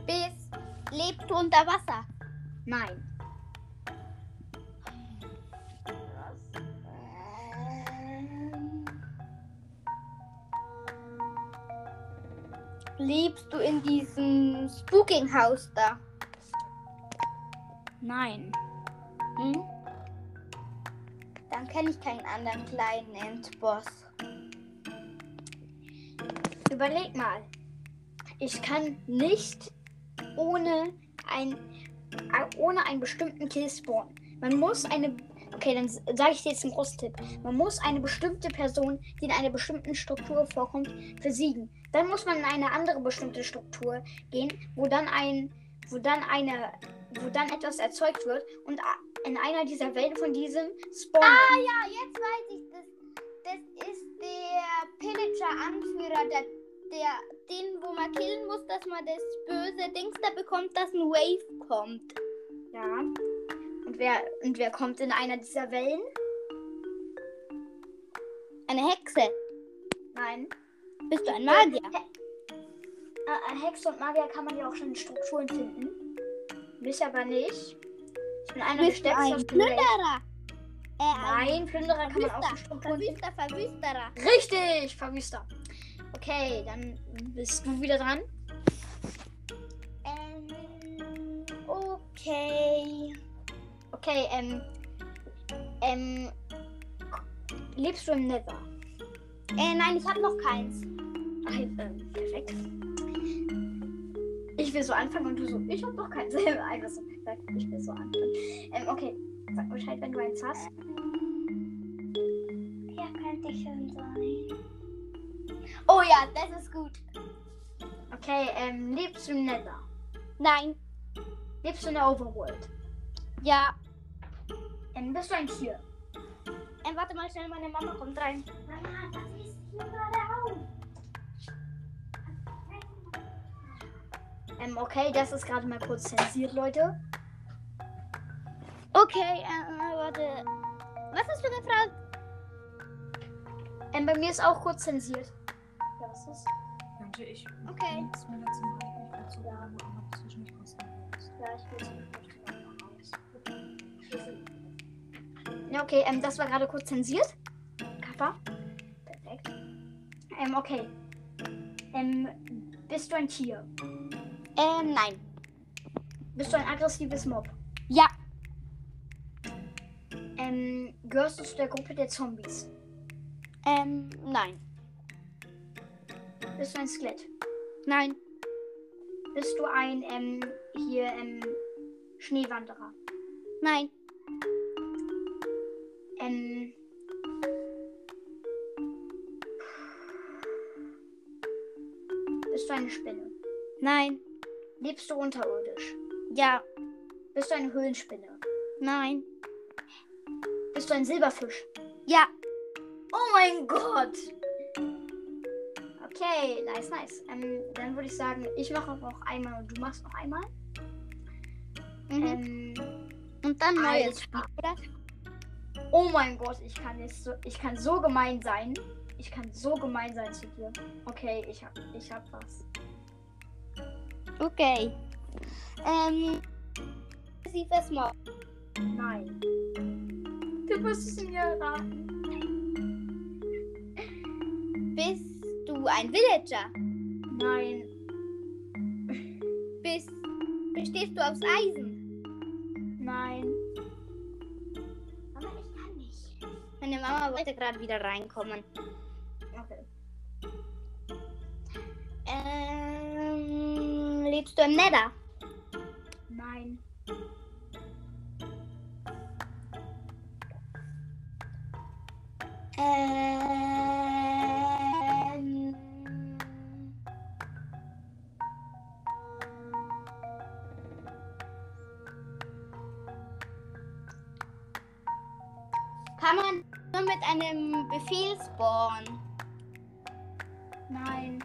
Bist, lebst du unter Wasser? Nein, Lebst du in diesem Spooking-Haus da? nein, Hm? Dann kenne ich keinen anderen kleinen Endboss. Überleg mal. Ich kann nicht ohne ein äh, ohne einen bestimmten Kill spawnen. Man muss eine Okay, dann sage ich dir jetzt einen großen Tipp. Man muss eine bestimmte Person, die in einer bestimmten Struktur vorkommt, besiegen. Dann muss man in eine andere bestimmte Struktur gehen, wo dann ein, wo dann eine, wo dann etwas erzeugt wird und in einer dieser Welten von diesem spawnen. Ah ja, jetzt weiß ich das. Das ist der Pillager-Anführer, der, der, den, wo man killen muss, dass man das böse Dings da bekommt, dass ein Wave kommt. Ja. Und wer, und wer kommt in einer dieser Wellen? Eine Hexe. Nein. Bist du ein Magier? Äh, äh, Hexe und Magier kann man ja auch schon in Strukturen finden. Mich aber nicht. Ich bin einer der Bist stärksten ein der. Plünderer? Äh, ein Nein, Plünderer kann man auch in. Strukturen finden. Verwüster, Verwüsterer. Richtig, Verwüster. Okay, dann bist du wieder dran. Ähm, okay. Okay, ähm. Ähm. Lebst du im Nether? Äh, nein, ich habe noch keins. Ach, ähm, perfekt. Ich will so anfangen und du so, ich hab. Einfach so, perfekt, ich will so anfangen. Ähm, okay, sag Bescheid, wenn du eins hast. Ja, könnte schon sein. Oh ja, das ist gut. Okay, ähm, lebst du im Nether? Nein. Lebst du in der Overworld? Ja. Ähm, bist du ein Tier? Ähm, warte mal schnell, meine Mama kommt rein. Mama, das ist hier gerade auf. Ähm, okay, das ist gerade mal kurz zensiert, Leute. Okay, äh, warte. Was hast du gefragt? Ähm, bei mir ist auch kurz zensiert. Ja, was ist? Könnte ich. Okay. Das mir letzten Ja, okay, ähm, das war gerade kurz zensiert. Kappa. Perfekt. Ähm, okay. Ähm, bist du ein Tier? Ähm, nein. Bist du ein aggressives Mob? Ja. Ähm, gehörst du zu der Gruppe der Zombies? Ähm, nein. Bist du ein Skelett? Nein. Bist du ein, ähm, hier, ähm, Schneewanderer? Nein. Ähm. Bist du eine Spinne? Nein. Lebst du unterirdisch? Ja. Bist du eine Höhlenspinne? Nein. Bist du ein Silberfisch? Ja. Oh mein Gott! Okay, nice, nice. Ähm, dann würde ich sagen, ich mache noch einmal und du machst noch einmal. Mhm. Ähm, Und dann neues Alter. Spiel, oder? Oh mein Gott, ich kann jetzt so, ich kann so gemein sein. Ich kann so gemein sein zu dir. Okay, ich hab, ich hab was. Okay. Ähm, aggressives Mob. Nein. Du musst es mir raten. Bist du ein Villager? Nein. Bist, bestehst du aus Eisen? Nein. Meine Mama wollte gerade wieder reinkommen. Okay. Ähm, lebst du im Nether? Nein. Äh, Spawnen? Nein.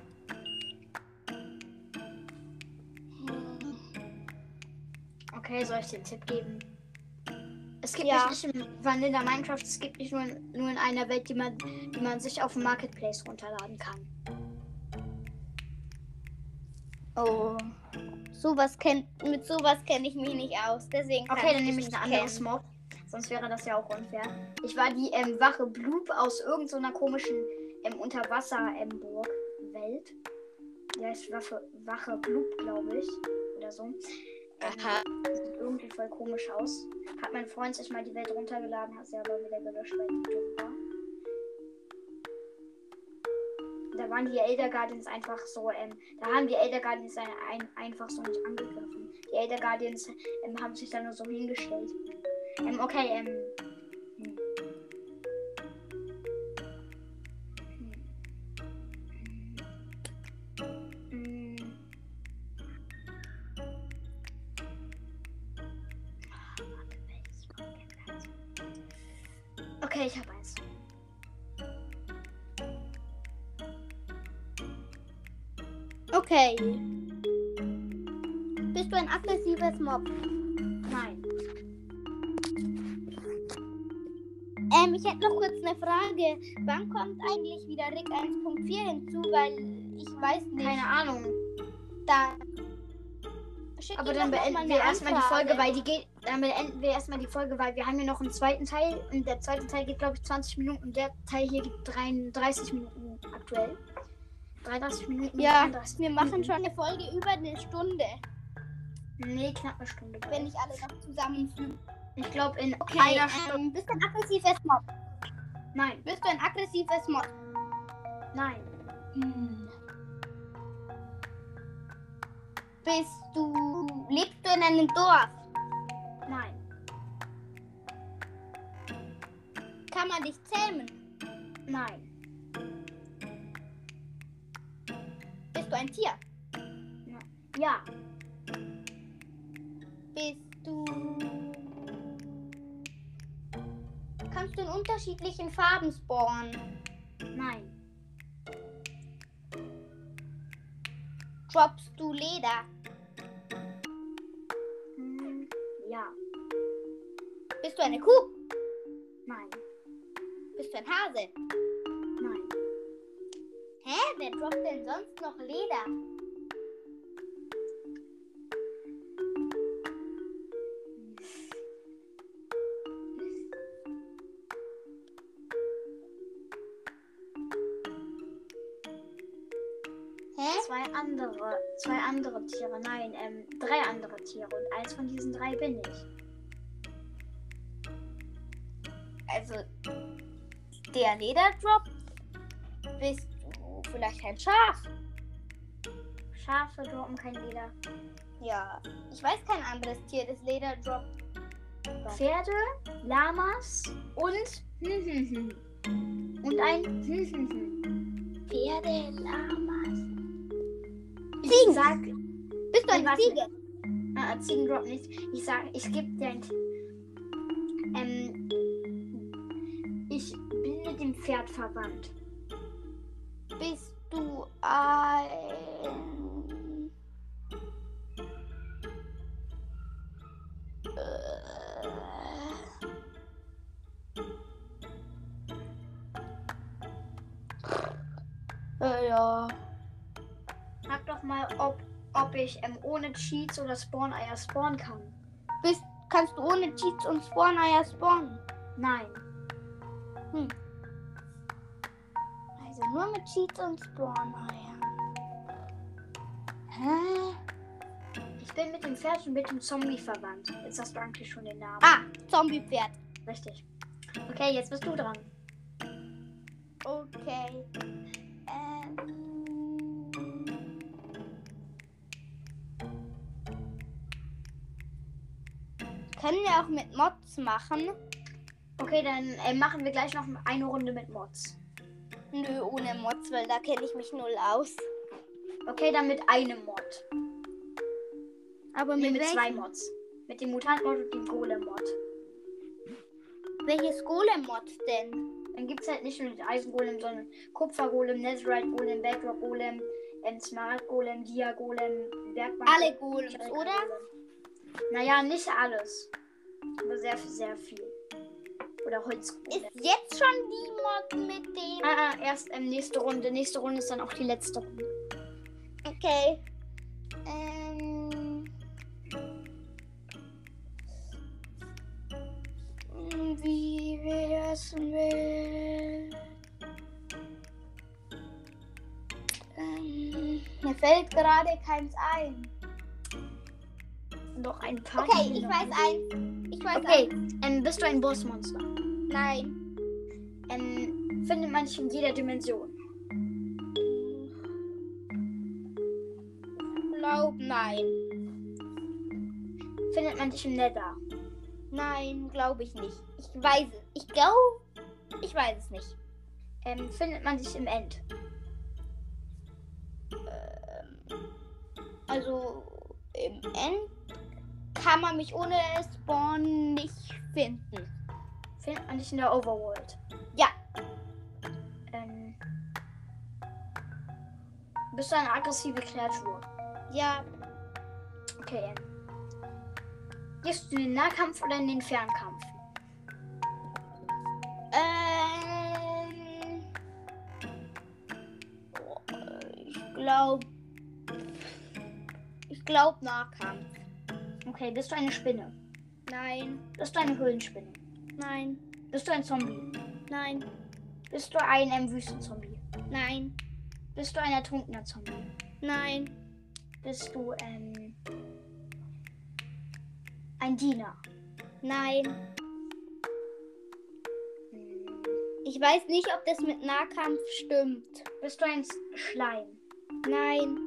Okay, soll ich einen Tipp geben? Es gibt Ja. nicht in Vanilla Minecraft, es gibt nicht nur in, nur in einer Welt, die man, die man sich auf dem Marketplace runterladen kann. Oh. Sowas kennt, mit sowas kenne ich mich nicht aus. Deswegen kann Okay, dann nehme ich ein nicht anderes kennen. Mob. Sonst wäre das ja auch unfair. Ich war die ähm, Wache Bloop aus irgendeiner komischen ähm, Unterwasser-Burg-Welt. Die heißt Waffe, Wache Bloop, glaube ich. Oder so. Aha. Sieht irgendwie voll komisch aus. Hat mein Freund sich mal die Welt runtergeladen, hat sie aber wieder gelöscht, weil die dumm war. Da waren die Elder Guardians einfach so, ähm, da haben die Elder Guardians ein, ein, einfach so nicht angegriffen. Die Elder Guardians ähm, haben sich da nur so hingestellt. Ähm, okay, ähm. hm. Hm. Hm. Okay, ich habe eins. Okay. Bist du ein aggressives Mob? Ich hätte noch kurz eine Frage. Wann kommt eigentlich wieder Rick 1.4 hinzu? Weil ich weiß nicht. Keine Ahnung. Da. Aber dann beenden wir erstmal die. Folge, weil die geht. Dann beenden wir erstmal die Folge, weil wir haben hier noch einen zweiten Teil. Und der zweite Teil geht, glaube ich, 20 Minuten. Und der Teil hier geht 33 Minuten aktuell. 33 Minuten. Ja, 33 wir machen schon eine Folge über eine Stunde, Nee, knapp eine Stunde. wenn ich alle noch zusammenfüge. Ich glaube, in Okay, einer Stunde. ähm, bist du ein aggressives Mob? Nein, Bist du ein aggressives Mob? nein, Bist du. Lebst du in einem Dorf? nein, Kann man dich zähmen? nein, Bist du ein Tier? ja, Bist du. Kannst du in unterschiedlichen Farben spawnen? nein, Droppst du Leder? hm, ja, Bist du eine Kuh? nein, Bist du ein Hase? nein. Hä? Wer droppt denn sonst noch Leder? Zwei andere Tiere. Nein, ähm, drei andere Tiere. Und eins von diesen drei bin ich. Also, der Lederdrop? Bist du vielleicht ein Schaf? Schafe droppen kein Leder. Ja, ich weiß kein anderes Tier, das Leder droppt. Pferde, Lamas und und ein. Pferde, Lamas. Ich Ziegen. sag, Bist du eine. Ziege? äh, Ziegen drop nicht. Ich sag, ich gebe dir ein. Ähm, ich bin mit dem Pferd verwandt. Bist du ein. Äh, ja. Mal, ob, ob ich ähm, ohne Cheats oder Spawn-Eier spawnen kann. Bist, kannst du ohne Cheats und Spawn-Eier spawnen? Nein. Also nur mit Cheats und Spawn-Eiern. Hä? Ich bin mit dem Pferd und mit dem Zombie verwandt. Jetzt hast du eigentlich schon den Namen. Ah, Zombie-Pferd. Richtig. Okay, jetzt bist du dran. Okay. Können wir auch mit Mods machen? Okay, dann äh, machen wir gleich noch eine Runde mit Mods. Nö, ohne Mods, weil da kenne ich mich null aus. Okay, dann mit einem Mod. Aber Nee, mit, mit zwei? Mods. Mit dem Mutant-Mod und dem Golem-Mod. Welches Golem-Mod denn? Dann gibt es halt nicht nur den Eisengolem, sondern Kupfergolem, Netherite Golem, Bedrock Golem, ähm, Smart Golem, Dia Golem, Bergmann. Alle Golems, oder? Naja, nicht alles. Aber sehr, sehr viel. Oder Holz. Ist jetzt schon die Mod mit dem. Ah, ah, erst ähm, nächste Runde. Nächste Runde ist dann auch die letzte Runde. Okay. Ähm. Wie wär's mit. Ähm, mir fällt gerade keins ein. Noch ein paar. Okay, ich weiß eins. Ich weiß Okay, eins. ähm, bist du ein Bossmonster? Nein. Ähm, findet man dich in jeder Dimension? Glaub nein. Findet man dich im Nether? Nein, glaube ich nicht. Ich weiß es. Ich glaube. Ich weiß es nicht. Ähm, findet man dich im End? Also im End kann man mich ohne Spawn nicht finden. Findet man dich in der Overworld? Ja. Ähm, bist du eine aggressive Kreatur? Ja, Okay. Gehst du in den Nahkampf oder in den Fernkampf? ähm. Ich glaube. Ich glaube Nahkampf. Okay, bist du eine Spinne? Nein, Bist du eine Höhlenspinne? nein, Bist du ein Zombie? nein, Bist du ein ähm, Wüstenzombie? nein, Bist du ein ertrunkener Zombie? nein, Bist du ähm, ein Diener? nein. Hm, Ich weiß nicht, ob das mit Nahkampf stimmt. Bist du ein Schleim? Nein,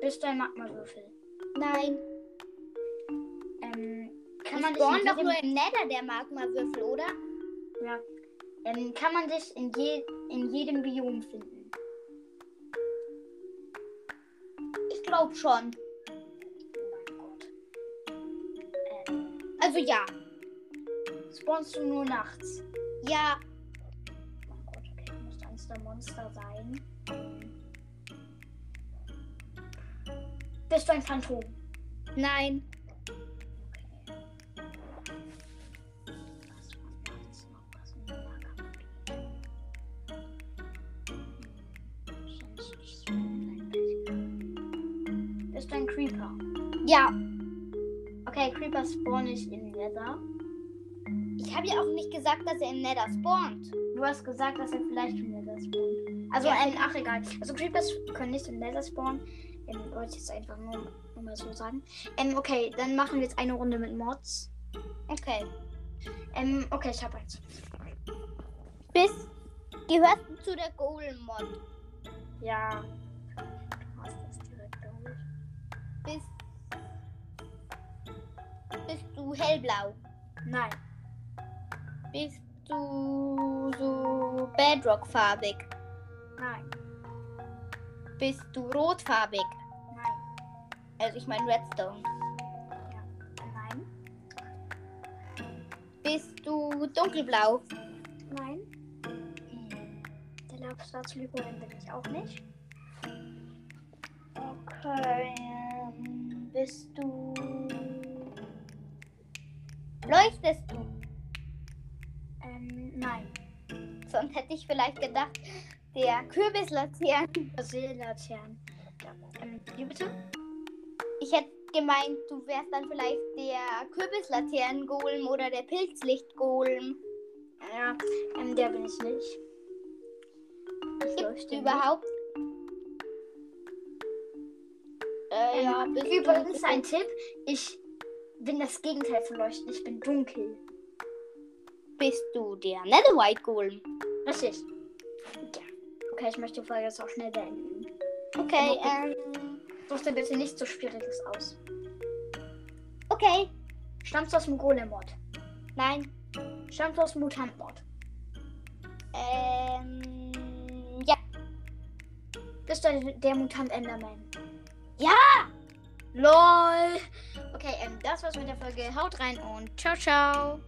Bist du ein Magmawürfel? nein. Kann man man dich in spawn doch nur im Nether, der Magmawürfel, oder? Ja. Ähm, kann man dich in, je, in jedem Biom finden? Ich glaube schon. Oh mein Gott. Ähm, Also ja. spawnst du nur nachts? Ja, Oh mein Gott, okay, du musst eines der Monster sein. Bist du ein Phantom? nein. Ja. Okay, Creeper spawn ich im Nether. Ich habe ja auch nicht gesagt, dass er im Nether spawnt. Du hast gesagt, dass er vielleicht im Nether spawnt. Also, Ja. ähm, ach egal. Also Creepers können nicht im Nether spawnen. Ähm, wollte ich jetzt einfach nur, nur mal so sagen. Ähm, okay, dann machen wir jetzt eine Runde mit Mods. Okay. Ähm, okay, ich habe eins. Bis gehört du zu der Golem-Mod. Ja. Du hast das direkt geholt. Bist, bist du hellblau? Nein. Bist du so Bedrock-farbig? Nein. Bist du rotfarbig? Nein. Also ich meine Redstone. Nein. Bist du dunkelblau? Nein. Der Golem bin ich auch nicht. Okay. ähm, Bist du... Leuchtest du? Ähm, nein. Sonst hätte ich vielleicht gedacht, der Kürbislaternen. Seelaternen. Ähm, wie bitte? Ich hätte gemeint, du wärst dann vielleicht der Kürbislaternen-Golem oder der Pilzlicht-Golem. Ja, ähm, der bin ich nicht. Ich Gibt überhaupt? Äh, ja, Ähm, übrigens ein Tipp. Ich bin das Gegenteil von Leuchten. Ich bin dunkel. bist du der Netherite-Golem? Richtig. Ja. Okay, ich möchte die Folge jetzt auch schnell beenden. Okay, ähm, Such dir bitte nichts so Schwieriges aus. okay. Stammst du aus dem Golem-Mod? Nein, Stammst du aus dem Mutant-Mod? ähm, ja. Bist du der, der Mutant Enderman? Ja! LOL! Okay, ähm, das war's mit der Folge. Haut rein und ciao, ciao!